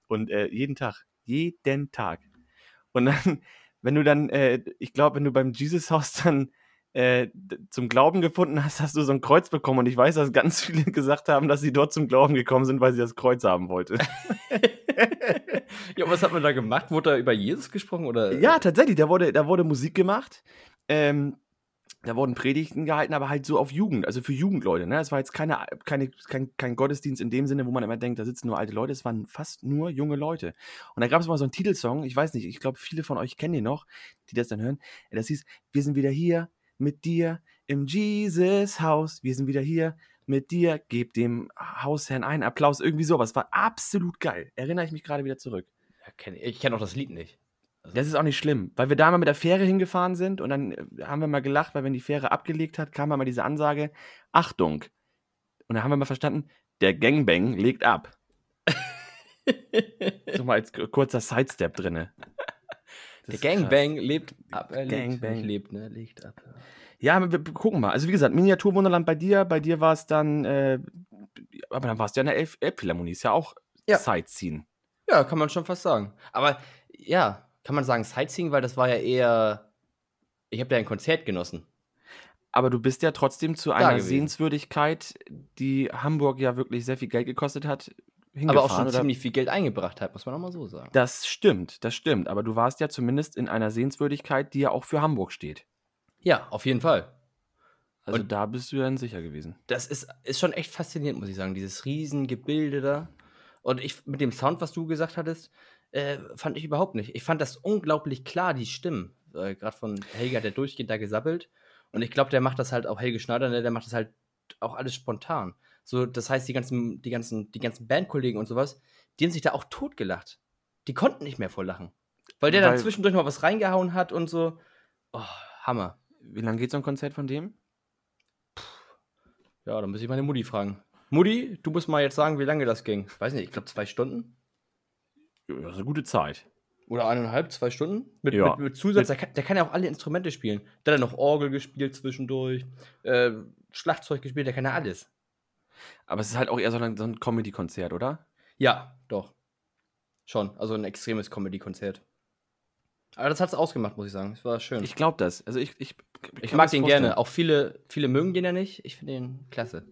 Und äh, jeden Tag. Jeden Tag. Und dann, wenn du dann, äh, ich glaube, wenn du beim Jesus-Haus dann äh, zum Glauben gefunden hast, hast du so ein Kreuz bekommen. Und ich weiß, dass ganz viele gesagt haben, dass sie dort zum Glauben gekommen sind, weil sie das Kreuz haben wollte. ja, was hat man da gemacht? Wurde da über Jesus gesprochen? Oder? Ja, tatsächlich, da wurde, da wurde Musik gemacht. Ähm, da wurden Predigten gehalten, aber halt so auf Jugend, also für Jugendleute. Ne? Es war jetzt keine, keine, kein, kein Gottesdienst in dem Sinne, wo man immer denkt, da sitzen nur alte Leute. Es waren fast nur junge Leute. Und da gab es mal so einen Titelsong, ich weiß nicht, ich glaube, viele von euch kennen den noch, die das dann hören. Das hieß, wir sind wieder hier mit dir im Jesus-Haus. Wir sind wieder hier mit dir. Gebt dem Hausherrn einen Applaus. Irgendwie sowas. War absolut geil. Erinnere ich mich gerade wieder zurück. Ja, kenn ich ich kenne auch das Lied nicht. Das ist auch nicht schlimm, weil wir da mal mit der Fähre hingefahren sind und dann äh, haben wir mal gelacht, weil wenn die Fähre abgelegt hat, kam mal diese Ansage, Achtung. Und da haben wir mal verstanden, der Gangbang legt ab. So mal als kurzer Sidestep drinne. Der krass. Gangbang lebt ab. Er Gangbang. Lebt, lebt, ne? Legt ab. Ja, wir, wir gucken mal. Also wie gesagt, Miniaturwunderland bei dir, bei dir war es dann, äh, aber dann warst du ja in der Elf Elbphilharmonie, ist ja auch Ja. Sightseeing. Ja, kann man schon fast sagen. Aber ja, kann man sagen Sightseeing, weil das war ja eher. Ich habe ja ein Konzert genossen. Aber du bist ja trotzdem zu einer. Sehenswürdigkeit, die Hamburg ja wirklich sehr viel Geld gekostet hat. Aber auch schon oder? ziemlich viel Geld eingebracht hat, muss man auch mal so sagen. Das stimmt, das stimmt. Aber du warst ja zumindest in einer Sehenswürdigkeit, die ja auch für Hamburg steht. Ja, auf jeden Fall. Also Und- da bist du dann sicher gewesen. Das ist, ist schon echt faszinierend, muss ich sagen. Dieses Riesengebilde da. Und ich, mit dem Sound, was du gesagt hattest, äh, fand ich überhaupt nicht. Ich fand das unglaublich klar, die Stimmen. Äh, Gerade von Helge hat der durchgehend da gesabbelt. Und ich glaube, der macht das halt auch, Helge Schneider, ne, der macht das halt auch alles spontan. So, das heißt, die ganzen, die ganzen, die ganzen Bandkollegen und sowas, die haben sich da auch totgelacht. Die konnten nicht mehr vor Lachen. Weil der dann Weil- zwischendurch mal was reingehauen hat und so. Oh, Hammer. Wie lange geht so ein Konzert von dem? Ja, dann muss ich meine Mutti fragen. Mutti, du musst mal jetzt sagen, wie lange das ging. Weiß nicht, ich glaube zwei Stunden. Ja, das ist eine gute Zeit. Oder eineinhalb, zwei Stunden? Mit, Ja. mit, mit Zusatz, der kann, der kann ja auch alle Instrumente spielen. Der hat ja noch Orgel gespielt zwischendurch, äh, Schlagzeug gespielt, der kann ja alles. Aber es ist halt auch eher so ein, so ein Comedy-Konzert, oder? Ja, doch. Schon. Also ein extremes Comedy-Konzert. Aber das hat es ausgemacht, muss ich sagen. Es war schön. Ich Ich, glaube das. Also ich, ich, kann mag mir's den vorstellen. gerne. Auch viele, viele mögen den ja nicht. Ich finde den klasse.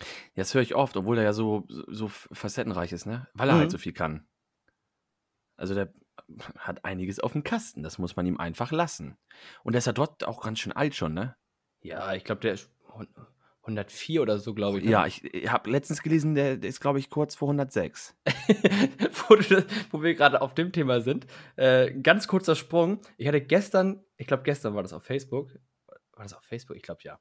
Ja, das höre ich oft, obwohl er ja so, so, facettenreich ist, ne? Weil er Mhm. halt so viel kann. Also der hat einiges auf dem Kasten. Das muss man ihm einfach lassen. Und der ist ja dort auch ganz schön alt schon, ne? Ja, ich glaube, der ist 104 oder so, glaube ich. ne? Ja, ich, ich habe letztens gelesen, der, der ist, glaube ich, kurz vor 106. wo, das, wo wir gerade auf dem Thema sind. Äh, ganz kurzer Sprung. Ich hatte gestern, ich glaube gestern war das auf Facebook. War das auf Facebook? Ich glaube ja.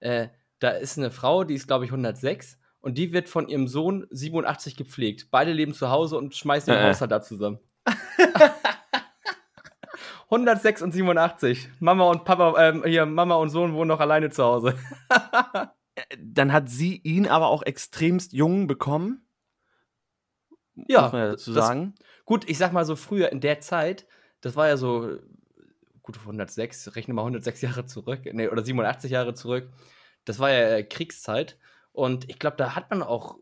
Äh, da ist eine Frau, die ist glaube ich 106 und die wird von ihrem Sohn 87 gepflegt. Beide leben zu Hause und schmeißen den Äh. Haushalt da zusammen. 106 und 87. Mama und Papa, ähm, hier, Mama und Sohn wohnen noch alleine zu Hause. Dann hat sie ihn aber auch extremst jung bekommen. Ja, muss man ja dazu das- sagen. Gut, ich sag mal so früher in der Zeit, das war ja so, gut, 106, rechne mal 106 Jahre zurück, nee, oder 87 Jahre zurück. Das war ja äh, Kriegszeit. Und ich glaube, da hat man auch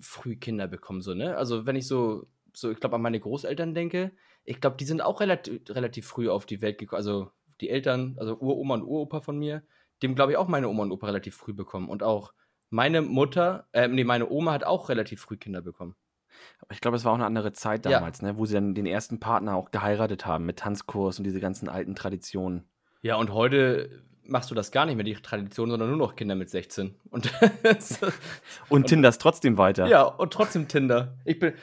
früh Kinder bekommen, so, ne? Also, wenn ich so, so ich glaube, an meine Großeltern denke, ich glaube, die sind auch relativ, relativ früh auf die Welt gekommen. Also, die Eltern, also Uroma und Uropa von mir, dem glaube ich auch meine Oma und Opa relativ früh bekommen. Und auch meine Mutter, äh, nee, meine Oma hat auch relativ früh Kinder bekommen. Aber ich glaube, es war auch eine andere Zeit Ja. damals, ne, wo sie dann den ersten Partner auch geheiratet haben mit Tanzkurs und diese ganzen alten Traditionen. Ja, und heute machst du das gar nicht mehr, die Tradition, sondern nur noch Kinder mit 16. Und Und Tinders trotzdem weiter. ja, und trotzdem Tinder. Ich bin,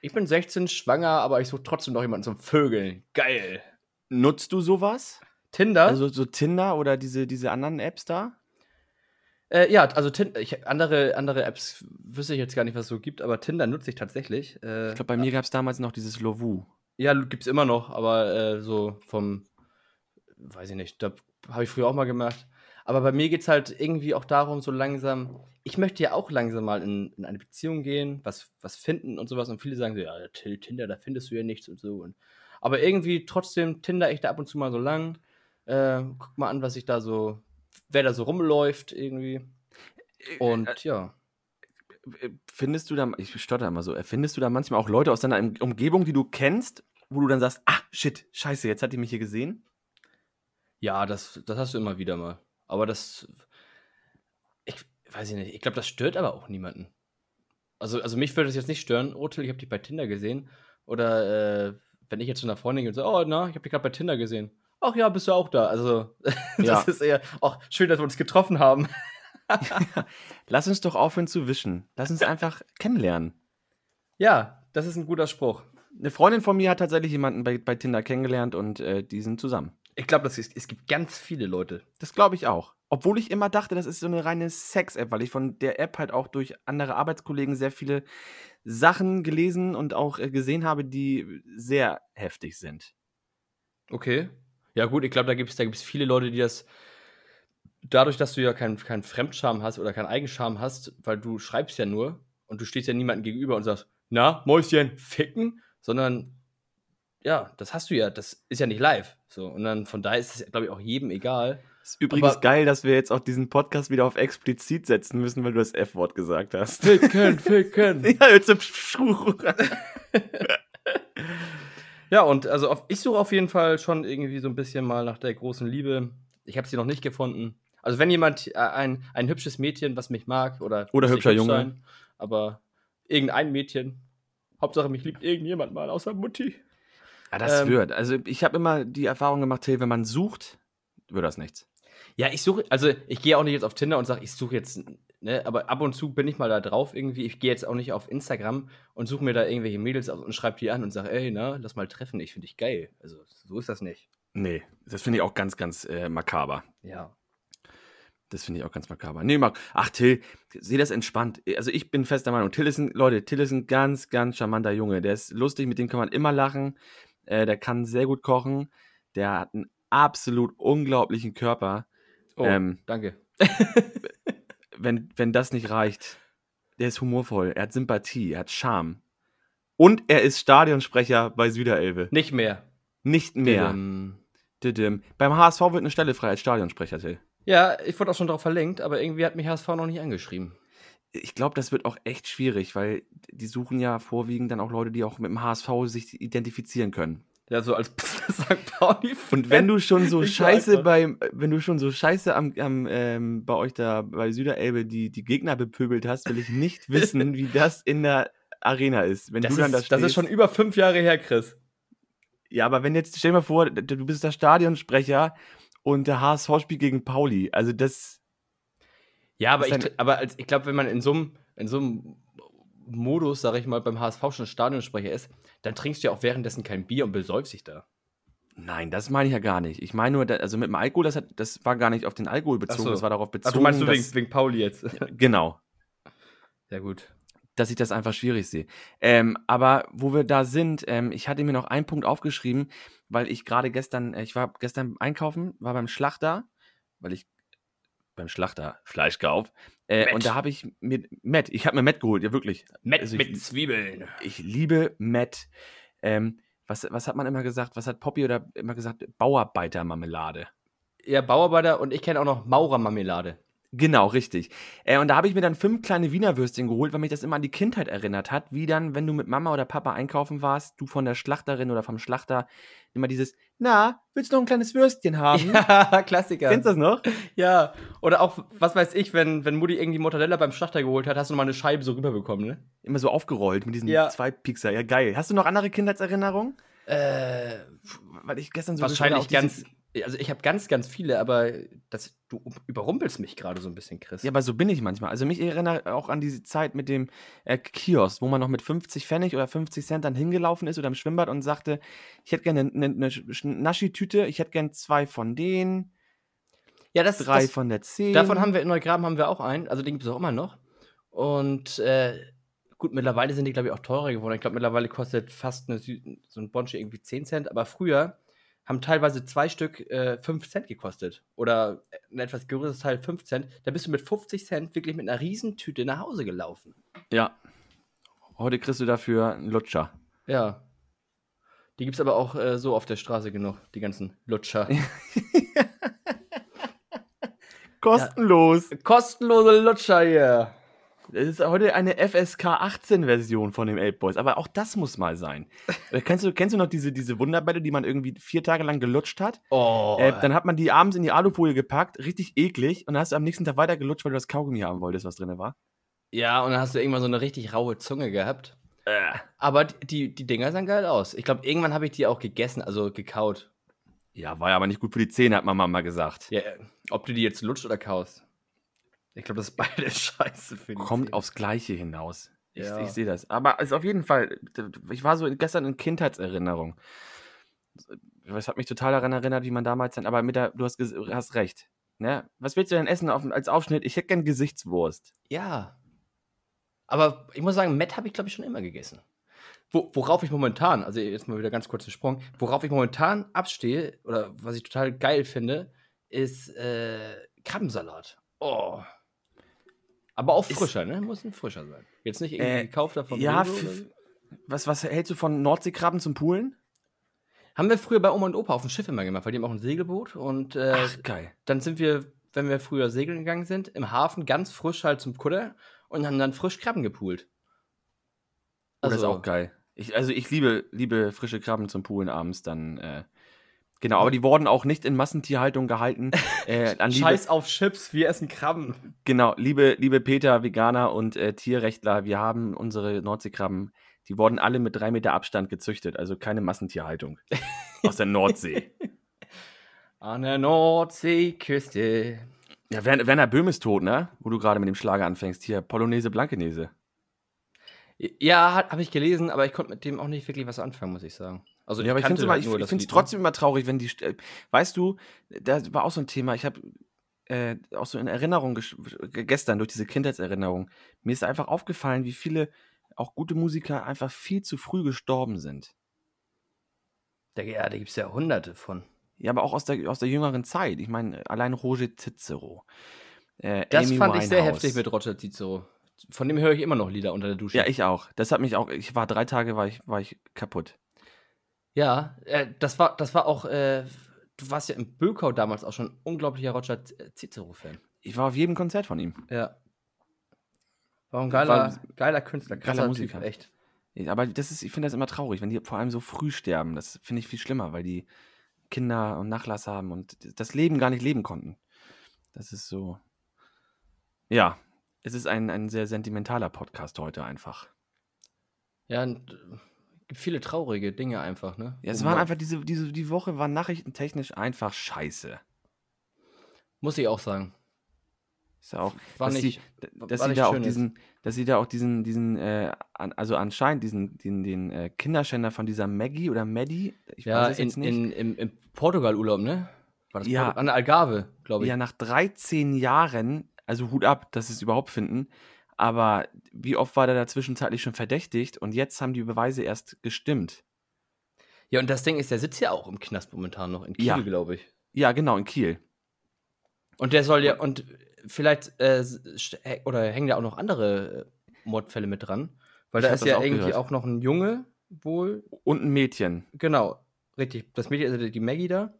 ich bin 16, schwanger, aber ich suche trotzdem noch jemanden zum Vögeln. Geil. Nutzt du sowas? Tinder? Also so Tinder oder diese, diese anderen Apps da? Äh, ja, also Tinder, ich, andere, andere Apps wüsste ich jetzt gar nicht, was es so gibt, aber Tinder nutze ich tatsächlich. Äh, Ich glaube, bei mir gab es damals noch dieses Lovu. ja, gibt's immer noch, aber äh, so vom, weiß ich nicht, da habe ich früher auch mal gemacht. Aber bei mir geht es halt irgendwie auch darum, so langsam, ich möchte ja auch langsam mal in, in eine Beziehung gehen, was, was finden und sowas. Und viele sagen so, ja, Tinder, da findest du ja nichts und so. Und, aber irgendwie trotzdem Tinder ich da ab und zu mal so lang. Äh, guck mal an, was ich da so, wer da so rumläuft irgendwie. Und ja. Äh, Findest du da, ich stotter immer so, äh, findest du da manchmal auch Leute aus deiner Umgebung, die du kennst, wo du dann sagst, ah, shit, scheiße, jetzt hat die mich hier gesehen? Ja, das, das hast du immer wieder mal. Aber das, ich weiß ich nicht, ich glaube, das stört aber auch niemanden. Also, also mich würde das jetzt nicht stören. Otel, ich habe dich bei Tinder gesehen. Oder äh, wenn ich jetzt zu einer Freundin gehe und sage, oh, na, ich habe dich gerade bei Tinder gesehen. Ach ja, bist du auch da. Also, das Ja. ist eher, auch schön, dass wir uns getroffen haben. Lass uns doch aufhören zu wischen. Lass uns einfach kennenlernen. Ja, das ist ein guter Spruch. Eine Freundin von mir hat tatsächlich jemanden bei, bei Tinder kennengelernt und äh, die sind zusammen. Ich glaube, es gibt ganz viele Leute. Das glaube ich auch. Obwohl ich immer dachte, das ist so eine reine Sex-App, weil ich von der App halt auch durch andere Arbeitskollegen sehr viele Sachen gelesen und auch äh, gesehen habe, die sehr heftig sind. Okay. Ja, gut, ich glaube, da gibt es da gibt's viele Leute, die das dadurch, dass du ja keinen kein Fremdscham hast oder keinen Eigenscham hast, weil du schreibst ja nur und du stehst ja niemandem gegenüber und sagst, na, Mäuschen, ficken, sondern ja, das hast du ja, das ist ja nicht live. So, und dann von daher ist es, glaube ich, auch jedem egal. Ist übrigens Aber- geil, dass wir jetzt auch diesen Podcast wieder auf explizit setzen müssen, weil du das F-Wort gesagt hast. Ficken, ficken. ja, jetzt im. Ja, und also auf, ich suche auf jeden Fall schon irgendwie so ein bisschen mal nach der großen Liebe. Ich habe sie noch nicht gefunden. Also wenn jemand äh, ein, ein hübsches Mädchen, was mich mag, oder Oder hübscher hübsch Junge. aber irgendein Mädchen. Hauptsache mich liebt irgendjemand mal, außer Mutti. Ja, das Ähm, wird. Also ich habe immer die Erfahrung gemacht, Till, wenn man sucht, wird das nichts. Ja, ich suche, also ich gehe auch nicht jetzt auf Tinder und sage, ich suche jetzt, ne, aber ab und zu bin ich mal da drauf irgendwie. Ich gehe jetzt auch nicht auf Instagram und suche mir da irgendwelche Mädels aus und schreibe die an und sage, ey, na, lass mal treffen, ich finde dich geil. Also so ist das nicht. Nee, das finde ich auch ganz, ganz äh, makaber. Ja. Das finde ich auch ganz makaber. Nee, Marc. Ach, Till, seh das entspannt. Also ich bin fester Meinung. Till ist ein, Leute, Till ist ein ganz, ganz charmanter Junge. Der ist lustig, mit dem kann man immer lachen. Äh, der kann sehr gut kochen. Der hat einen absolut unglaublichen Körper. Oh, Ähm, danke. Wenn, wenn das nicht reicht, der ist humorvoll. Er hat Sympathie, er hat Charme. Und er ist Stadionsprecher bei Süderelbe. Nicht mehr. Nicht mehr. Ähm, Didim. Beim HSV wird eine Stelle frei als Stadionsprecher, Till. Ja, ich wurde auch schon darauf verlinkt, aber irgendwie hat mich HSV noch nicht angeschrieben. ich glaube, das wird auch echt schwierig, weil die suchen ja vorwiegend dann auch Leute, die auch mit dem HSV sich identifizieren können. Ja, so als St. Pauli. Und wenn du schon so scheiße einfach. beim, wenn du schon so scheiße am, am ähm, bei euch da bei Süderelbe die, die Gegner bepöbelt hast, will ich nicht wissen, wie das in der Arena ist. Wenn Das, du dann da ist, das ist stehst. schon über fünf Jahre her, Chris. Ja, aber wenn jetzt, stell dir mal vor, du bist der Stadionsprecher und der HSV spielt gegen Pauli. Also das, Ja, aber Ist ich, aber als, ich glaube, wenn man in so einem in so einem Modus, sag ich mal, beim HSV schon Stadionsprecher ist, dann trinkst du ja auch währenddessen kein Bier und besäufst dich da. nein, das meine ich ja gar nicht. Ich meine nur, also mit dem Alkohol, das, hat, das war gar nicht auf den Alkohol bezogen, so. das war darauf Ach, bezogen. du meinst du wegen, wegen Pauli jetzt? Genau. Ja, gut. dass ich das einfach schwierig sehe. Ähm, aber wo wir da sind, ähm, ich hatte mir noch einen Punkt aufgeschrieben, weil ich gerade gestern, äh, ich war gestern einkaufen, war beim Schlachter, weil ich beim Schlachter Fleisch kauf. Äh, Matt. und da habe ich mir Matt, ich habe mir Matt geholt, ja wirklich. Met Also mit ich- Zwiebeln. Ich liebe Matt. Ähm, was, was hat man immer gesagt? Was hat Poppy oder immer gesagt? Bauarbeitermarmelade. Ja, Bauarbeiter und ich kenne auch noch Maurermarmelade. Genau, richtig. Äh, und da habe ich mir dann fünf kleine Wiener Würstchen geholt, weil mich das immer an die Kindheit erinnert hat, wie dann, wenn du mit Mama oder Papa einkaufen warst, du von der Schlachterin oder vom Schlachter immer dieses, na, willst du noch ein kleines Würstchen haben? Ja, Klassiker. Kennst du das noch? Ja. Oder auch, was weiß ich, wenn, wenn Mutti irgendwie Mortadella beim Schlachter geholt hat, hast du noch mal eine Scheibe so rüberbekommen, ne? Immer so aufgerollt mit diesen Ja. zwei Piekser. Ja, geil. Hast du noch andere Kindheitserinnerungen? Äh, Weil ich gestern so wahrscheinlich ganz. Also ich habe ganz, ganz viele, aber das, du überrumpelst mich gerade so ein bisschen, Chris. Ja, aber so bin ich manchmal. Also mich erinnert auch an diese Zeit mit dem äh, Kiosk, wo man noch mit 50 Pfennig oder 50 Cent dann hingelaufen ist oder im Schwimmbad und sagte, ich hätte gerne eine, eine, eine Naschi-Tüte, ich hätte gerne zwei von denen, ja das, drei das, von der 10. Davon haben wir in Neugraben haben wir auch einen, also den gibt es auch immer noch. Und äh, gut, mittlerweile sind die, glaube ich, auch teurer geworden. Ich glaube, mittlerweile kostet fast eine, so ein Bonsche irgendwie 10 Cent, aber früher haben teilweise zwei Stück äh, 5 Cent gekostet. Oder ein etwas größeres Teil 5 Cent. Da bist du mit 50 Cent wirklich mit einer Riesentüte nach Hause gelaufen. Ja. Heute kriegst du dafür einen Lutscher. Ja. Die gibt es aber auch äh, so auf der Straße genug, die ganzen Lutscher. Kostenlos. Kostenlose Lutscher hier. Es ist heute eine FSK 18 Version von dem Elb Boys, aber auch das muss mal sein. Äh, kennst, du, kennst du noch diese, diese Wunderbälle, die man irgendwie vier Tage lang gelutscht hat? Oh. Äh, dann hat man die abends in die Alufolie gepackt, richtig eklig, und dann hast du am nächsten Tag weiter gelutscht, weil du das Kaugummi haben wolltest, was drin war. ja, und dann hast du irgendwann so eine richtig raue Zunge gehabt. Äh. Aber die, die Dinger sahen geil aus. Ich glaube, irgendwann habe ich die auch gegessen, also gekaut. Ja, war ja aber nicht gut für die Zähne, hat Mama mal gesagt. Ja, ob du die jetzt lutscht oder kaust. Ich glaube, das ist beide scheiße für die Kommt aufs Gleiche hinaus. Ich, Ja. ich sehe das. Aber ist auf jeden Fall, ich war so gestern in Kindheitserinnerung. Das hat mich total daran erinnert, wie man damals dann, aber mit der, du hast, hast recht. Ne? Was willst du denn essen auf, als Aufschnitt? Ich hätte gern Gesichtswurst. Ja. Aber ich muss sagen, Met habe ich, glaube ich, schon immer gegessen. Wo, worauf ich momentan, also jetzt mal wieder ganz kurz einen Sprung, worauf ich momentan abstehe, oder was ich total geil finde, ist äh, Krabbensalat. Oh. Aber auch frischer, ne? Muss ein frischer sein. Jetzt nicht irgendwie Äh, gekaufter von ja, so. was, was hältst du von Nordseekrabben zum Poolen? Haben wir früher bei Oma und Opa auf dem Schiff immer gemacht, weil die haben auch ein Segelboot und äh, Ach, geil. dann sind wir, wenn wir früher segeln gegangen sind, im Hafen ganz frisch halt zum Kutter und haben dann frisch Krabben gepoolt. Oh, das ist Also- auch geil. Ich, also ich liebe, liebe frische Krabben zum Poolen abends dann. Äh, genau, aber die wurden auch nicht in Massentierhaltung gehalten. äh, Scheiß auf Chips, wir essen Krabben. Genau, liebe, liebe Peter, Veganer und äh, Tierrechtler, wir haben unsere Nordseekrabben, die wurden alle mit drei Meter Abstand gezüchtet, also keine Massentierhaltung aus der Nordsee. An der Nordseeküste. Ja, Werner, Werner Böhm ist tot, ne? Wo du gerade mit dem Schlager anfängst. Hier, Polonaise Blankenese. Ja, habe ich gelesen, aber ich konnte mit dem auch nicht wirklich was anfangen, muss ich sagen. Also Ja, aber ich finde es halt ich, ich find's ne? trotzdem immer traurig, wenn die. Äh, Weißt du, da war auch so ein Thema. Ich habe äh, auch so in Erinnerung gestern durch diese Kindheitserinnerung. Mir ist einfach aufgefallen, wie viele auch gute Musiker einfach viel zu früh gestorben sind. Da, ja, da gibt es ja hunderte von. Ja, aber auch aus der, aus der jüngeren Zeit. Ich meine, allein Roger Cicero. Äh, Das Amy fand ich sehr Winehouse. heftig mit Roger Cicero. Von dem höre ich immer noch Lieder unter der Dusche. Ja, ich auch. Das hat mich auch. Ich war drei Tage, war ich, war ich kaputt. Ja, äh, das war, das war auch, äh, du warst ja im Bökau damals auch schon unglaublicher Roger C- Cicero-Fan. Ich war auf jedem Konzert von ihm. Ja. War ein War- geiler, geiler Künstler, geiler Musiker. Typ, echt. Aber das ist, ich finde das immer traurig, wenn die vor allem so früh sterben. Das finde ich viel schlimmer, weil die Kinder und Nachlass haben und das Leben gar nicht leben konnten. Das ist so. Ja, es ist ein, ein sehr sentimentaler Podcast heute einfach. Ja, und, äh, gibt viele traurige Dinge einfach, ne? Ja, es waren einfach, diese, diese, die Woche war nachrichtentechnisch einfach scheiße. Muss ich auch sagen. Ist ja auch, War dass nicht- sie, war dass sie nicht da auch diesen, dass sie da auch diesen, diesen, äh, also anscheinend diesen, den, den äh, Kinderschänder von dieser Maggie oder Maddie, ich Ja, weiß es in, jetzt nicht. in, im, im Portugal-Urlaub, ne? War das Ja. An der Algarve, glaube ich. Ja, nach 13 Jahren, also Hut ab, dass sie es überhaupt finden, aber wie oft war der da zwischenzeitlich schon verdächtigt und jetzt haben die Beweise erst gestimmt. Ja, und das Ding ist, der sitzt ja auch im Knast momentan noch, in Kiel, Ja. glaube ich. Ja, genau, in Kiel. Und der soll ja, und vielleicht, äh, hä- oder hängen da auch noch andere äh, Mordfälle mit dran? Weil Ich da ist ja auch irgendwie gehört. auch noch ein Junge, wohl. Und ein Mädchen. Genau, richtig. Das Mädchen ist ja die Maggie da.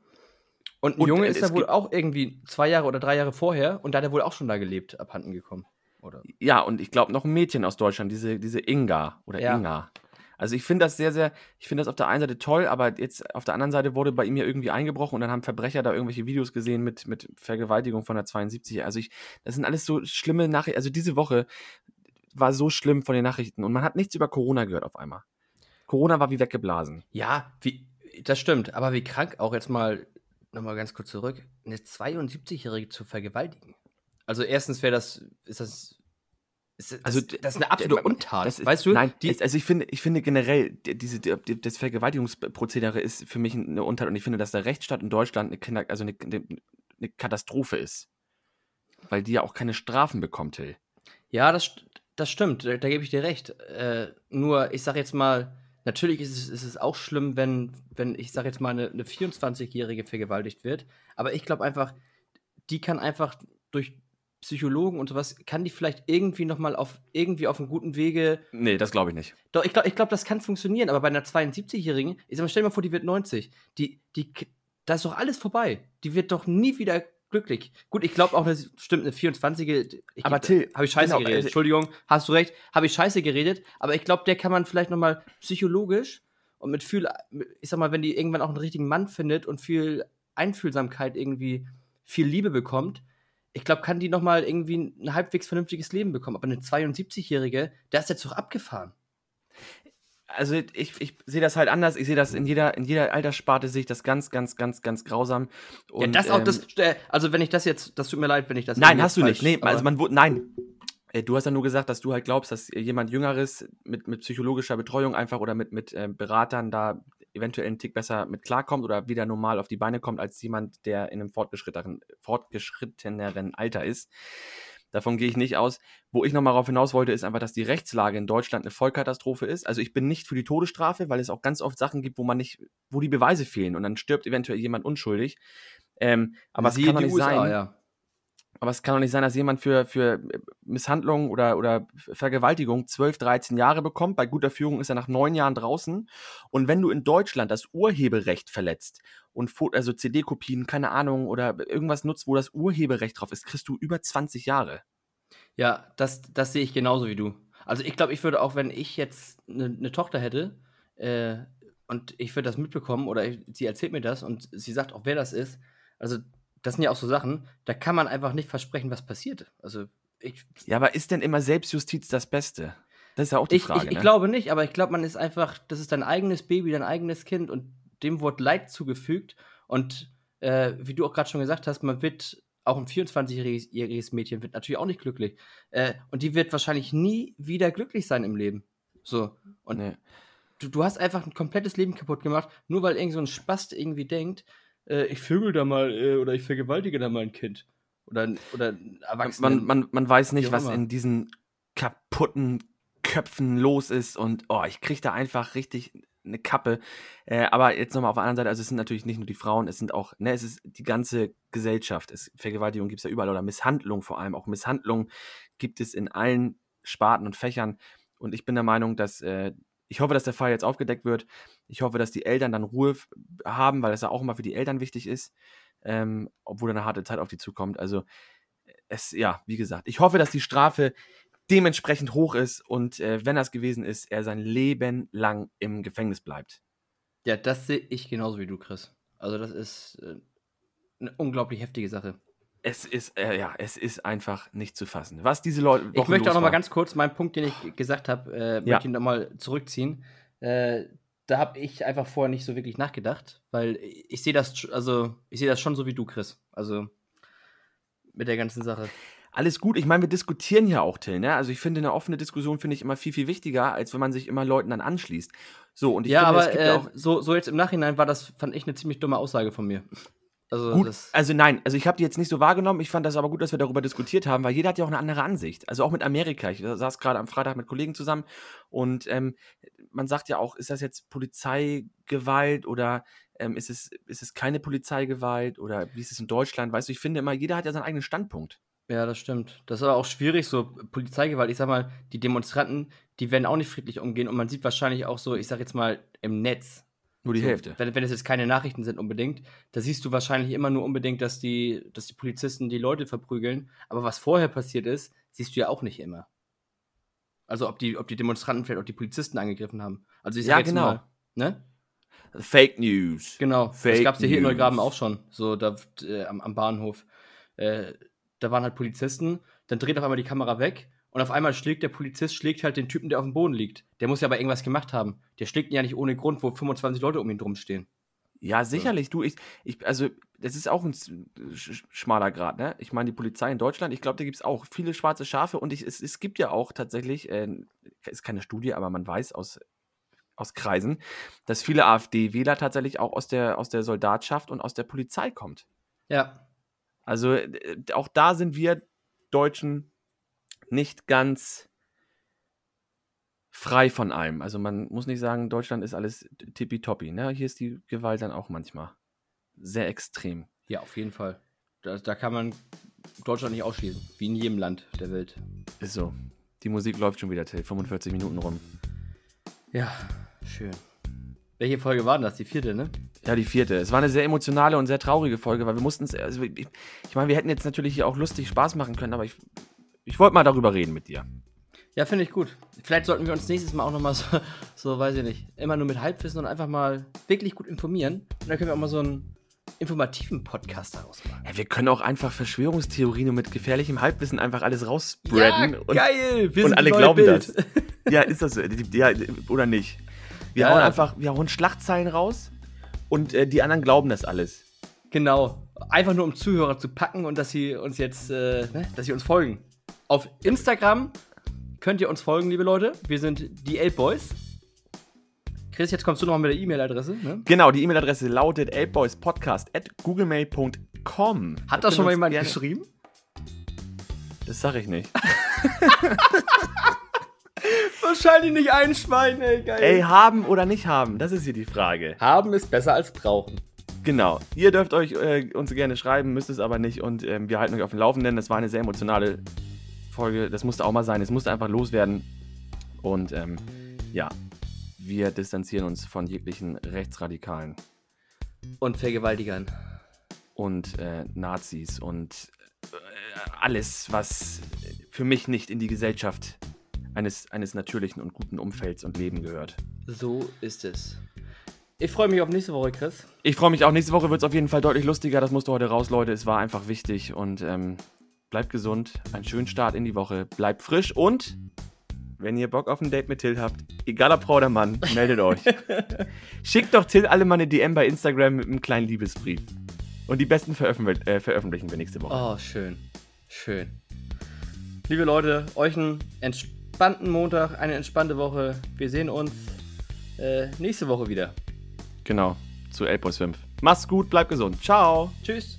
Und ein Und Junge ist ja wohl auch irgendwie zwei Jahre oder drei Jahre vorher und da hat er wohl auch schon da gelebt, abhanden gekommen. Oder? Ja, und ich glaube noch ein Mädchen aus Deutschland, diese, diese Inga oder Ja. Inga. Also ich finde das sehr, sehr, ich finde das auf der einen Seite toll, aber jetzt auf der anderen Seite wurde bei ihm ja irgendwie eingebrochen und dann haben Verbrecher da irgendwelche Videos gesehen mit, mit Vergewaltigung von der 72. Also ich, das sind alles so schlimme Nachrichten. Also diese Woche war so schlimm von den Nachrichten und man hat nichts über Corona gehört auf einmal. Corona war wie weggeblasen. Ja, wie, das stimmt. Aber wie krank auch jetzt mal, nochmal ganz kurz zurück, eine 72-Jährige zu vergewaltigen. Also erstens wäre das, ist das, ist das, Also, das ist eine absolute Untat. Das ist, weißt du? Nein, die, also ich finde, ich finde generell, die- diese, die, das Vergewaltigungsprozedere ist für mich eine Untat und ich finde, dass der Rechtsstaat in Deutschland eine, Kinder, also eine, eine, Katastrophe ist. Weil die ja auch keine Strafen bekommt, Till. ja, das, das stimmt. Da, da gebe ich dir recht. Äh, nur, ich sag jetzt mal, natürlich ist es, ist es auch schlimm, wenn, wenn ich sag jetzt mal, eine, eine 24-Jährige vergewaltigt wird. Aber ich glaube einfach, die kann einfach durch Psychologen und sowas, kann die vielleicht irgendwie nochmal auf, irgendwie auf einem guten Wege Nee, das glaube ich nicht. Doch, ich glaube, ich glaub, das kann funktionieren, aber bei einer 72-Jährigen, ich sag mal, stell dir mal vor, die wird 90. Die, die, da ist doch alles vorbei. Die wird doch nie wieder glücklich. Gut, ich glaube auch, das stimmt, eine 24-Jährige. ich- Aber Till, Habe ich scheiße genau, geredet. äh, Entschuldigung, hast du recht, habe ich scheiße geredet, aber ich glaube, der kann man vielleicht nochmal psychologisch und mit viel, ich sag mal, wenn die irgendwann auch einen richtigen Mann findet und viel Einfühlsamkeit irgendwie, viel Liebe bekommt, ich glaube, kann die nochmal irgendwie ein halbwegs vernünftiges Leben bekommen. Aber eine 72-Jährige, der ist jetzt doch abgefahren. Also ich, ich sehe das halt anders. Ich sehe das in jeder, in jeder Alterssparte sehe ich das ganz, ganz, ganz, ganz grausam. Ja, Und, das auch, ähm, das, äh, also wenn ich das jetzt, das tut mir leid, wenn ich das Nein, hast du jetzt nicht. Nee, falsch- also man wurde, nein. Äh, Du hast ja nur gesagt, dass du halt glaubst, dass jemand Jüngeres mit, mit psychologischer Betreuung einfach oder mit, mit ähm, Beratern da eventuell einen Tick besser mit klarkommt oder wieder normal auf die Beine kommt, als jemand, der in einem fortgeschritteneren, fortgeschritteneren Alter ist. Davon gehe ich nicht aus. Wo ich nochmal darauf hinaus wollte, ist einfach, dass die Rechtslage in Deutschland eine Vollkatastrophe ist. Also ich bin nicht für die Todesstrafe, weil es auch ganz oft Sachen gibt, wo man nicht, wo die Beweise fehlen und dann stirbt eventuell jemand unschuldig. Ähm, aber es kann doch nicht USA, sein. ja. Aber es kann doch nicht sein, dass jemand für, für Misshandlung oder, oder Vergewaltigung 12, 13 Jahre bekommt. Bei guter Führung ist er nach neun Jahren draußen. Und wenn du in Deutschland das Urheberrecht verletzt und also CD-Kopien, keine Ahnung, oder irgendwas nutzt, wo das Urheberrecht drauf ist, kriegst du über 20 Jahre. Ja, das, das sehe ich genauso wie du. Also ich glaube, ich würde auch, wenn ich jetzt eine ne Tochter hätte äh, und ich würde das mitbekommen oder ich, sie erzählt mir das und sie sagt auch, wer das ist. Also das sind ja auch so Sachen, da kann man einfach nicht versprechen, was passiert. Also ich, Ja, aber ist denn immer Selbstjustiz das Beste? Das ist ja auch die ich, Frage. ich, ich ne? glaube nicht, aber ich glaube, man ist einfach, das ist dein eigenes Baby, dein eigenes Kind und dem wird Leid zugefügt. Und äh, wie du auch gerade schon gesagt hast, man wird, auch ein 24-jähriges Mädchen wird natürlich auch nicht glücklich. Äh, und die wird wahrscheinlich nie wieder glücklich sein im Leben. So. Und Nee. du, du hast einfach ein komplettes Leben kaputt gemacht, nur weil irgend so ein Spast irgendwie denkt, äh, ich vögel da mal äh, oder ich vergewaltige da mal ein Kind. Oder, oder ein Erwachsenen. Man, man, man weiß nicht, was in diesen kaputten Köpfen los ist und oh, ich kriege da einfach richtig eine Kappe. Äh, aber jetzt nochmal auf der anderen Seite, also es sind natürlich nicht nur die Frauen, es sind auch, ne, es ist die ganze Gesellschaft. Es, Vergewaltigung gibt es ja überall oder Misshandlung vor allem. Auch Misshandlung gibt es in allen Sparten und Fächern. Und ich bin der Meinung, dass äh, ich hoffe, dass der Fall jetzt aufgedeckt wird. Ich hoffe, dass die Eltern dann Ruhe haben, weil das ja auch immer für die Eltern wichtig ist, ähm, obwohl eine harte Zeit auf die zukommt. Also es, ja, wie gesagt, ich hoffe, dass die Strafe dementsprechend hoch ist und äh, wenn das gewesen ist, er sein Leben lang im Gefängnis bleibt. Ja, das sehe ich genauso wie du, Chris. Also das ist äh, eine unglaublich heftige Sache. Es ist, äh, ja, es ist einfach nicht zu fassen. Was diese Leute. Ich möchte auch noch mal ganz kurz meinen Punkt, den ich gesagt habe, äh, Ja. möchte ich noch mal zurückziehen. Da habe ich einfach vorher nicht so wirklich nachgedacht, weil ich sehe das, also ich sehe das schon so wie du, Chris. Also mit der ganzen Sache. Alles gut. Ich meine, wir diskutieren ja auch, Till. Ne? Also ich finde, eine offene Diskussion finde ich immer viel, viel wichtiger, als wenn man sich immer Leuten dann anschließt. So, und ich ja, finde, es aber gibt äh, ja auch. so, so jetzt im Nachhinein war das, fand ich, eine ziemlich dumme Aussage von mir. Also Gut, also nein, also ich habe die jetzt nicht so wahrgenommen. Ich fand das aber gut, dass wir darüber diskutiert haben, weil jeder hat ja auch eine andere Ansicht. Also auch mit Amerika. Ich saß gerade am Freitag mit Kollegen zusammen und ähm, man sagt ja auch, ist das jetzt Polizeigewalt oder ähm, ist, es, ist es keine Polizeigewalt oder wie ist es in Deutschland? Weißt du, ich finde immer, jeder hat ja seinen eigenen Standpunkt. ja, das stimmt. Das ist aber auch schwierig, so Polizeigewalt. Ich sag mal, die Demonstranten, die werden auch nicht friedlich umgehen und man sieht wahrscheinlich auch so, ich sag jetzt mal, im Netz Nur die So, Hälfte. Wenn, wenn es jetzt keine Nachrichten sind unbedingt, da siehst du wahrscheinlich immer nur unbedingt, dass die, dass die Polizisten die Leute verprügeln. Aber was vorher passiert ist, siehst du ja auch nicht immer. Also ob die, ob die Demonstranten vielleicht auch die Polizisten angegriffen haben. Also ich sag Ja, jetzt genau. Mal, ne? Fake News. Genau. das Fake gab es ja hier in. Neugraben auch schon, so da äh, am, am Bahnhof. Äh, da waren halt Polizisten, dann dreht auf einmal die Kamera weg und auf einmal schlägt der Polizist, schlägt halt den Typen, der auf dem Boden liegt. Der muss ja aber irgendwas gemacht haben. Der schlägt ihn ja nicht ohne Grund, wo 25 Leute um ihn drum stehen. Ja, sicherlich. Du, ich, ich, also, das ist auch ein sch schmaler Grad, ne? Ich meine, die Polizei in Deutschland, ich glaube, da gibt es auch viele schwarze Schafe und ich, es, es gibt ja auch tatsächlich, äh, ist keine Studie, aber man weiß aus, aus Kreisen, dass viele AfD-Wähler tatsächlich auch aus der, aus der Soldatschaft und aus der Polizei kommt. Ja. Also, äh, auch da sind wir Deutschen nicht ganz frei von allem. Also, man muss nicht sagen, Deutschland ist alles tippitoppi, ne? Hier ist die Gewalt dann auch manchmal sehr extrem. Ja, auf jeden Fall. Da, da kann man Deutschland nicht ausschließen. Wie in jedem Land der Welt. Ist so. Die Musik läuft schon wieder, Till. 45 Minuten rum. Ja, schön. Welche Folge war denn das? Die vierte, ne? Ja, die vierte. Es war eine sehr emotionale und sehr traurige Folge, weil wir mussten es. Also ich, ich meine, wir hätten jetzt natürlich hier auch lustig Spaß machen können, aber ich, ich wollte mal darüber reden mit dir. Ja, finde ich gut. Vielleicht sollten wir uns nächstes Mal auch nochmal so, so, weiß ich nicht, immer nur mit Halbwissen und einfach mal wirklich gut informieren. Und dann können wir auch mal so einen informativen Podcast daraus machen. Ja, wir können auch einfach Verschwörungstheorien und mit gefährlichem Halbwissen einfach alles rausspreaden. und, geil! Wir und sind alle glauben Bild. das. Ja, ist das so? Ja, oder nicht? Wir Ja, hauen ja. einfach, wir hauen Schlachtzeilen raus und äh, die anderen glauben das alles. Genau. Einfach nur um Zuhörer zu packen und dass sie uns jetzt, äh, ne, dass sie uns folgen. Auf Instagram könnt ihr uns folgen, liebe Leute. Wir sind die Elb Boys. Chris, jetzt kommst du nochmal mit der E-Mail-Adresse. Ne? Genau, die E-Mail-Adresse lautet elbboyspodcast at googlemail.com. Hat das schon mal jemand geschrieben? Das sag ich nicht. Wahrscheinlich nicht ein Schwein, ey, geil. Ey, haben oder nicht haben, das ist hier die Frage. Haben ist besser als brauchen. Genau. Ihr dürft euch äh, uns gerne schreiben, müsst es aber nicht und ähm, wir halten euch auf dem Laufenden. Das war eine sehr emotionale Folge. Das musste auch mal sein. Es musste einfach loswerden. Und ähm, ja, wir distanzieren uns von jeglichen Rechtsradikalen Und Vergewaltigern. und äh, Nazis und äh, alles, was für mich nicht in die Gesellschaft eines, eines natürlichen und guten Umfelds und Leben gehört. So ist es. Ich freue mich auf nächste Woche, Chris. Ich freue mich auch. Nächste Woche wird es auf jeden Fall deutlich lustiger. Das musste heute raus, Leute. Es war einfach wichtig. Und ähm, bleibt gesund. Einen schönen Start in die Woche. Bleibt frisch. Und wenn ihr Bock auf ein Date mit Till habt, egal ob Frau oder Mann, meldet euch. Schickt doch Till alle mal eine DM bei Instagram mit einem kleinen Liebesbrief. Und die besten veröffentlich äh, veröffentlichen wir nächste Woche. Oh, schön. Schön. Liebe Leute, euch einen entspannten Montag, eine entspannte Woche. Wir sehen uns äh, nächste Woche wieder. Genau. Zu Elbos 5. Macht's gut, bleibt gesund. Ciao. Tschüss.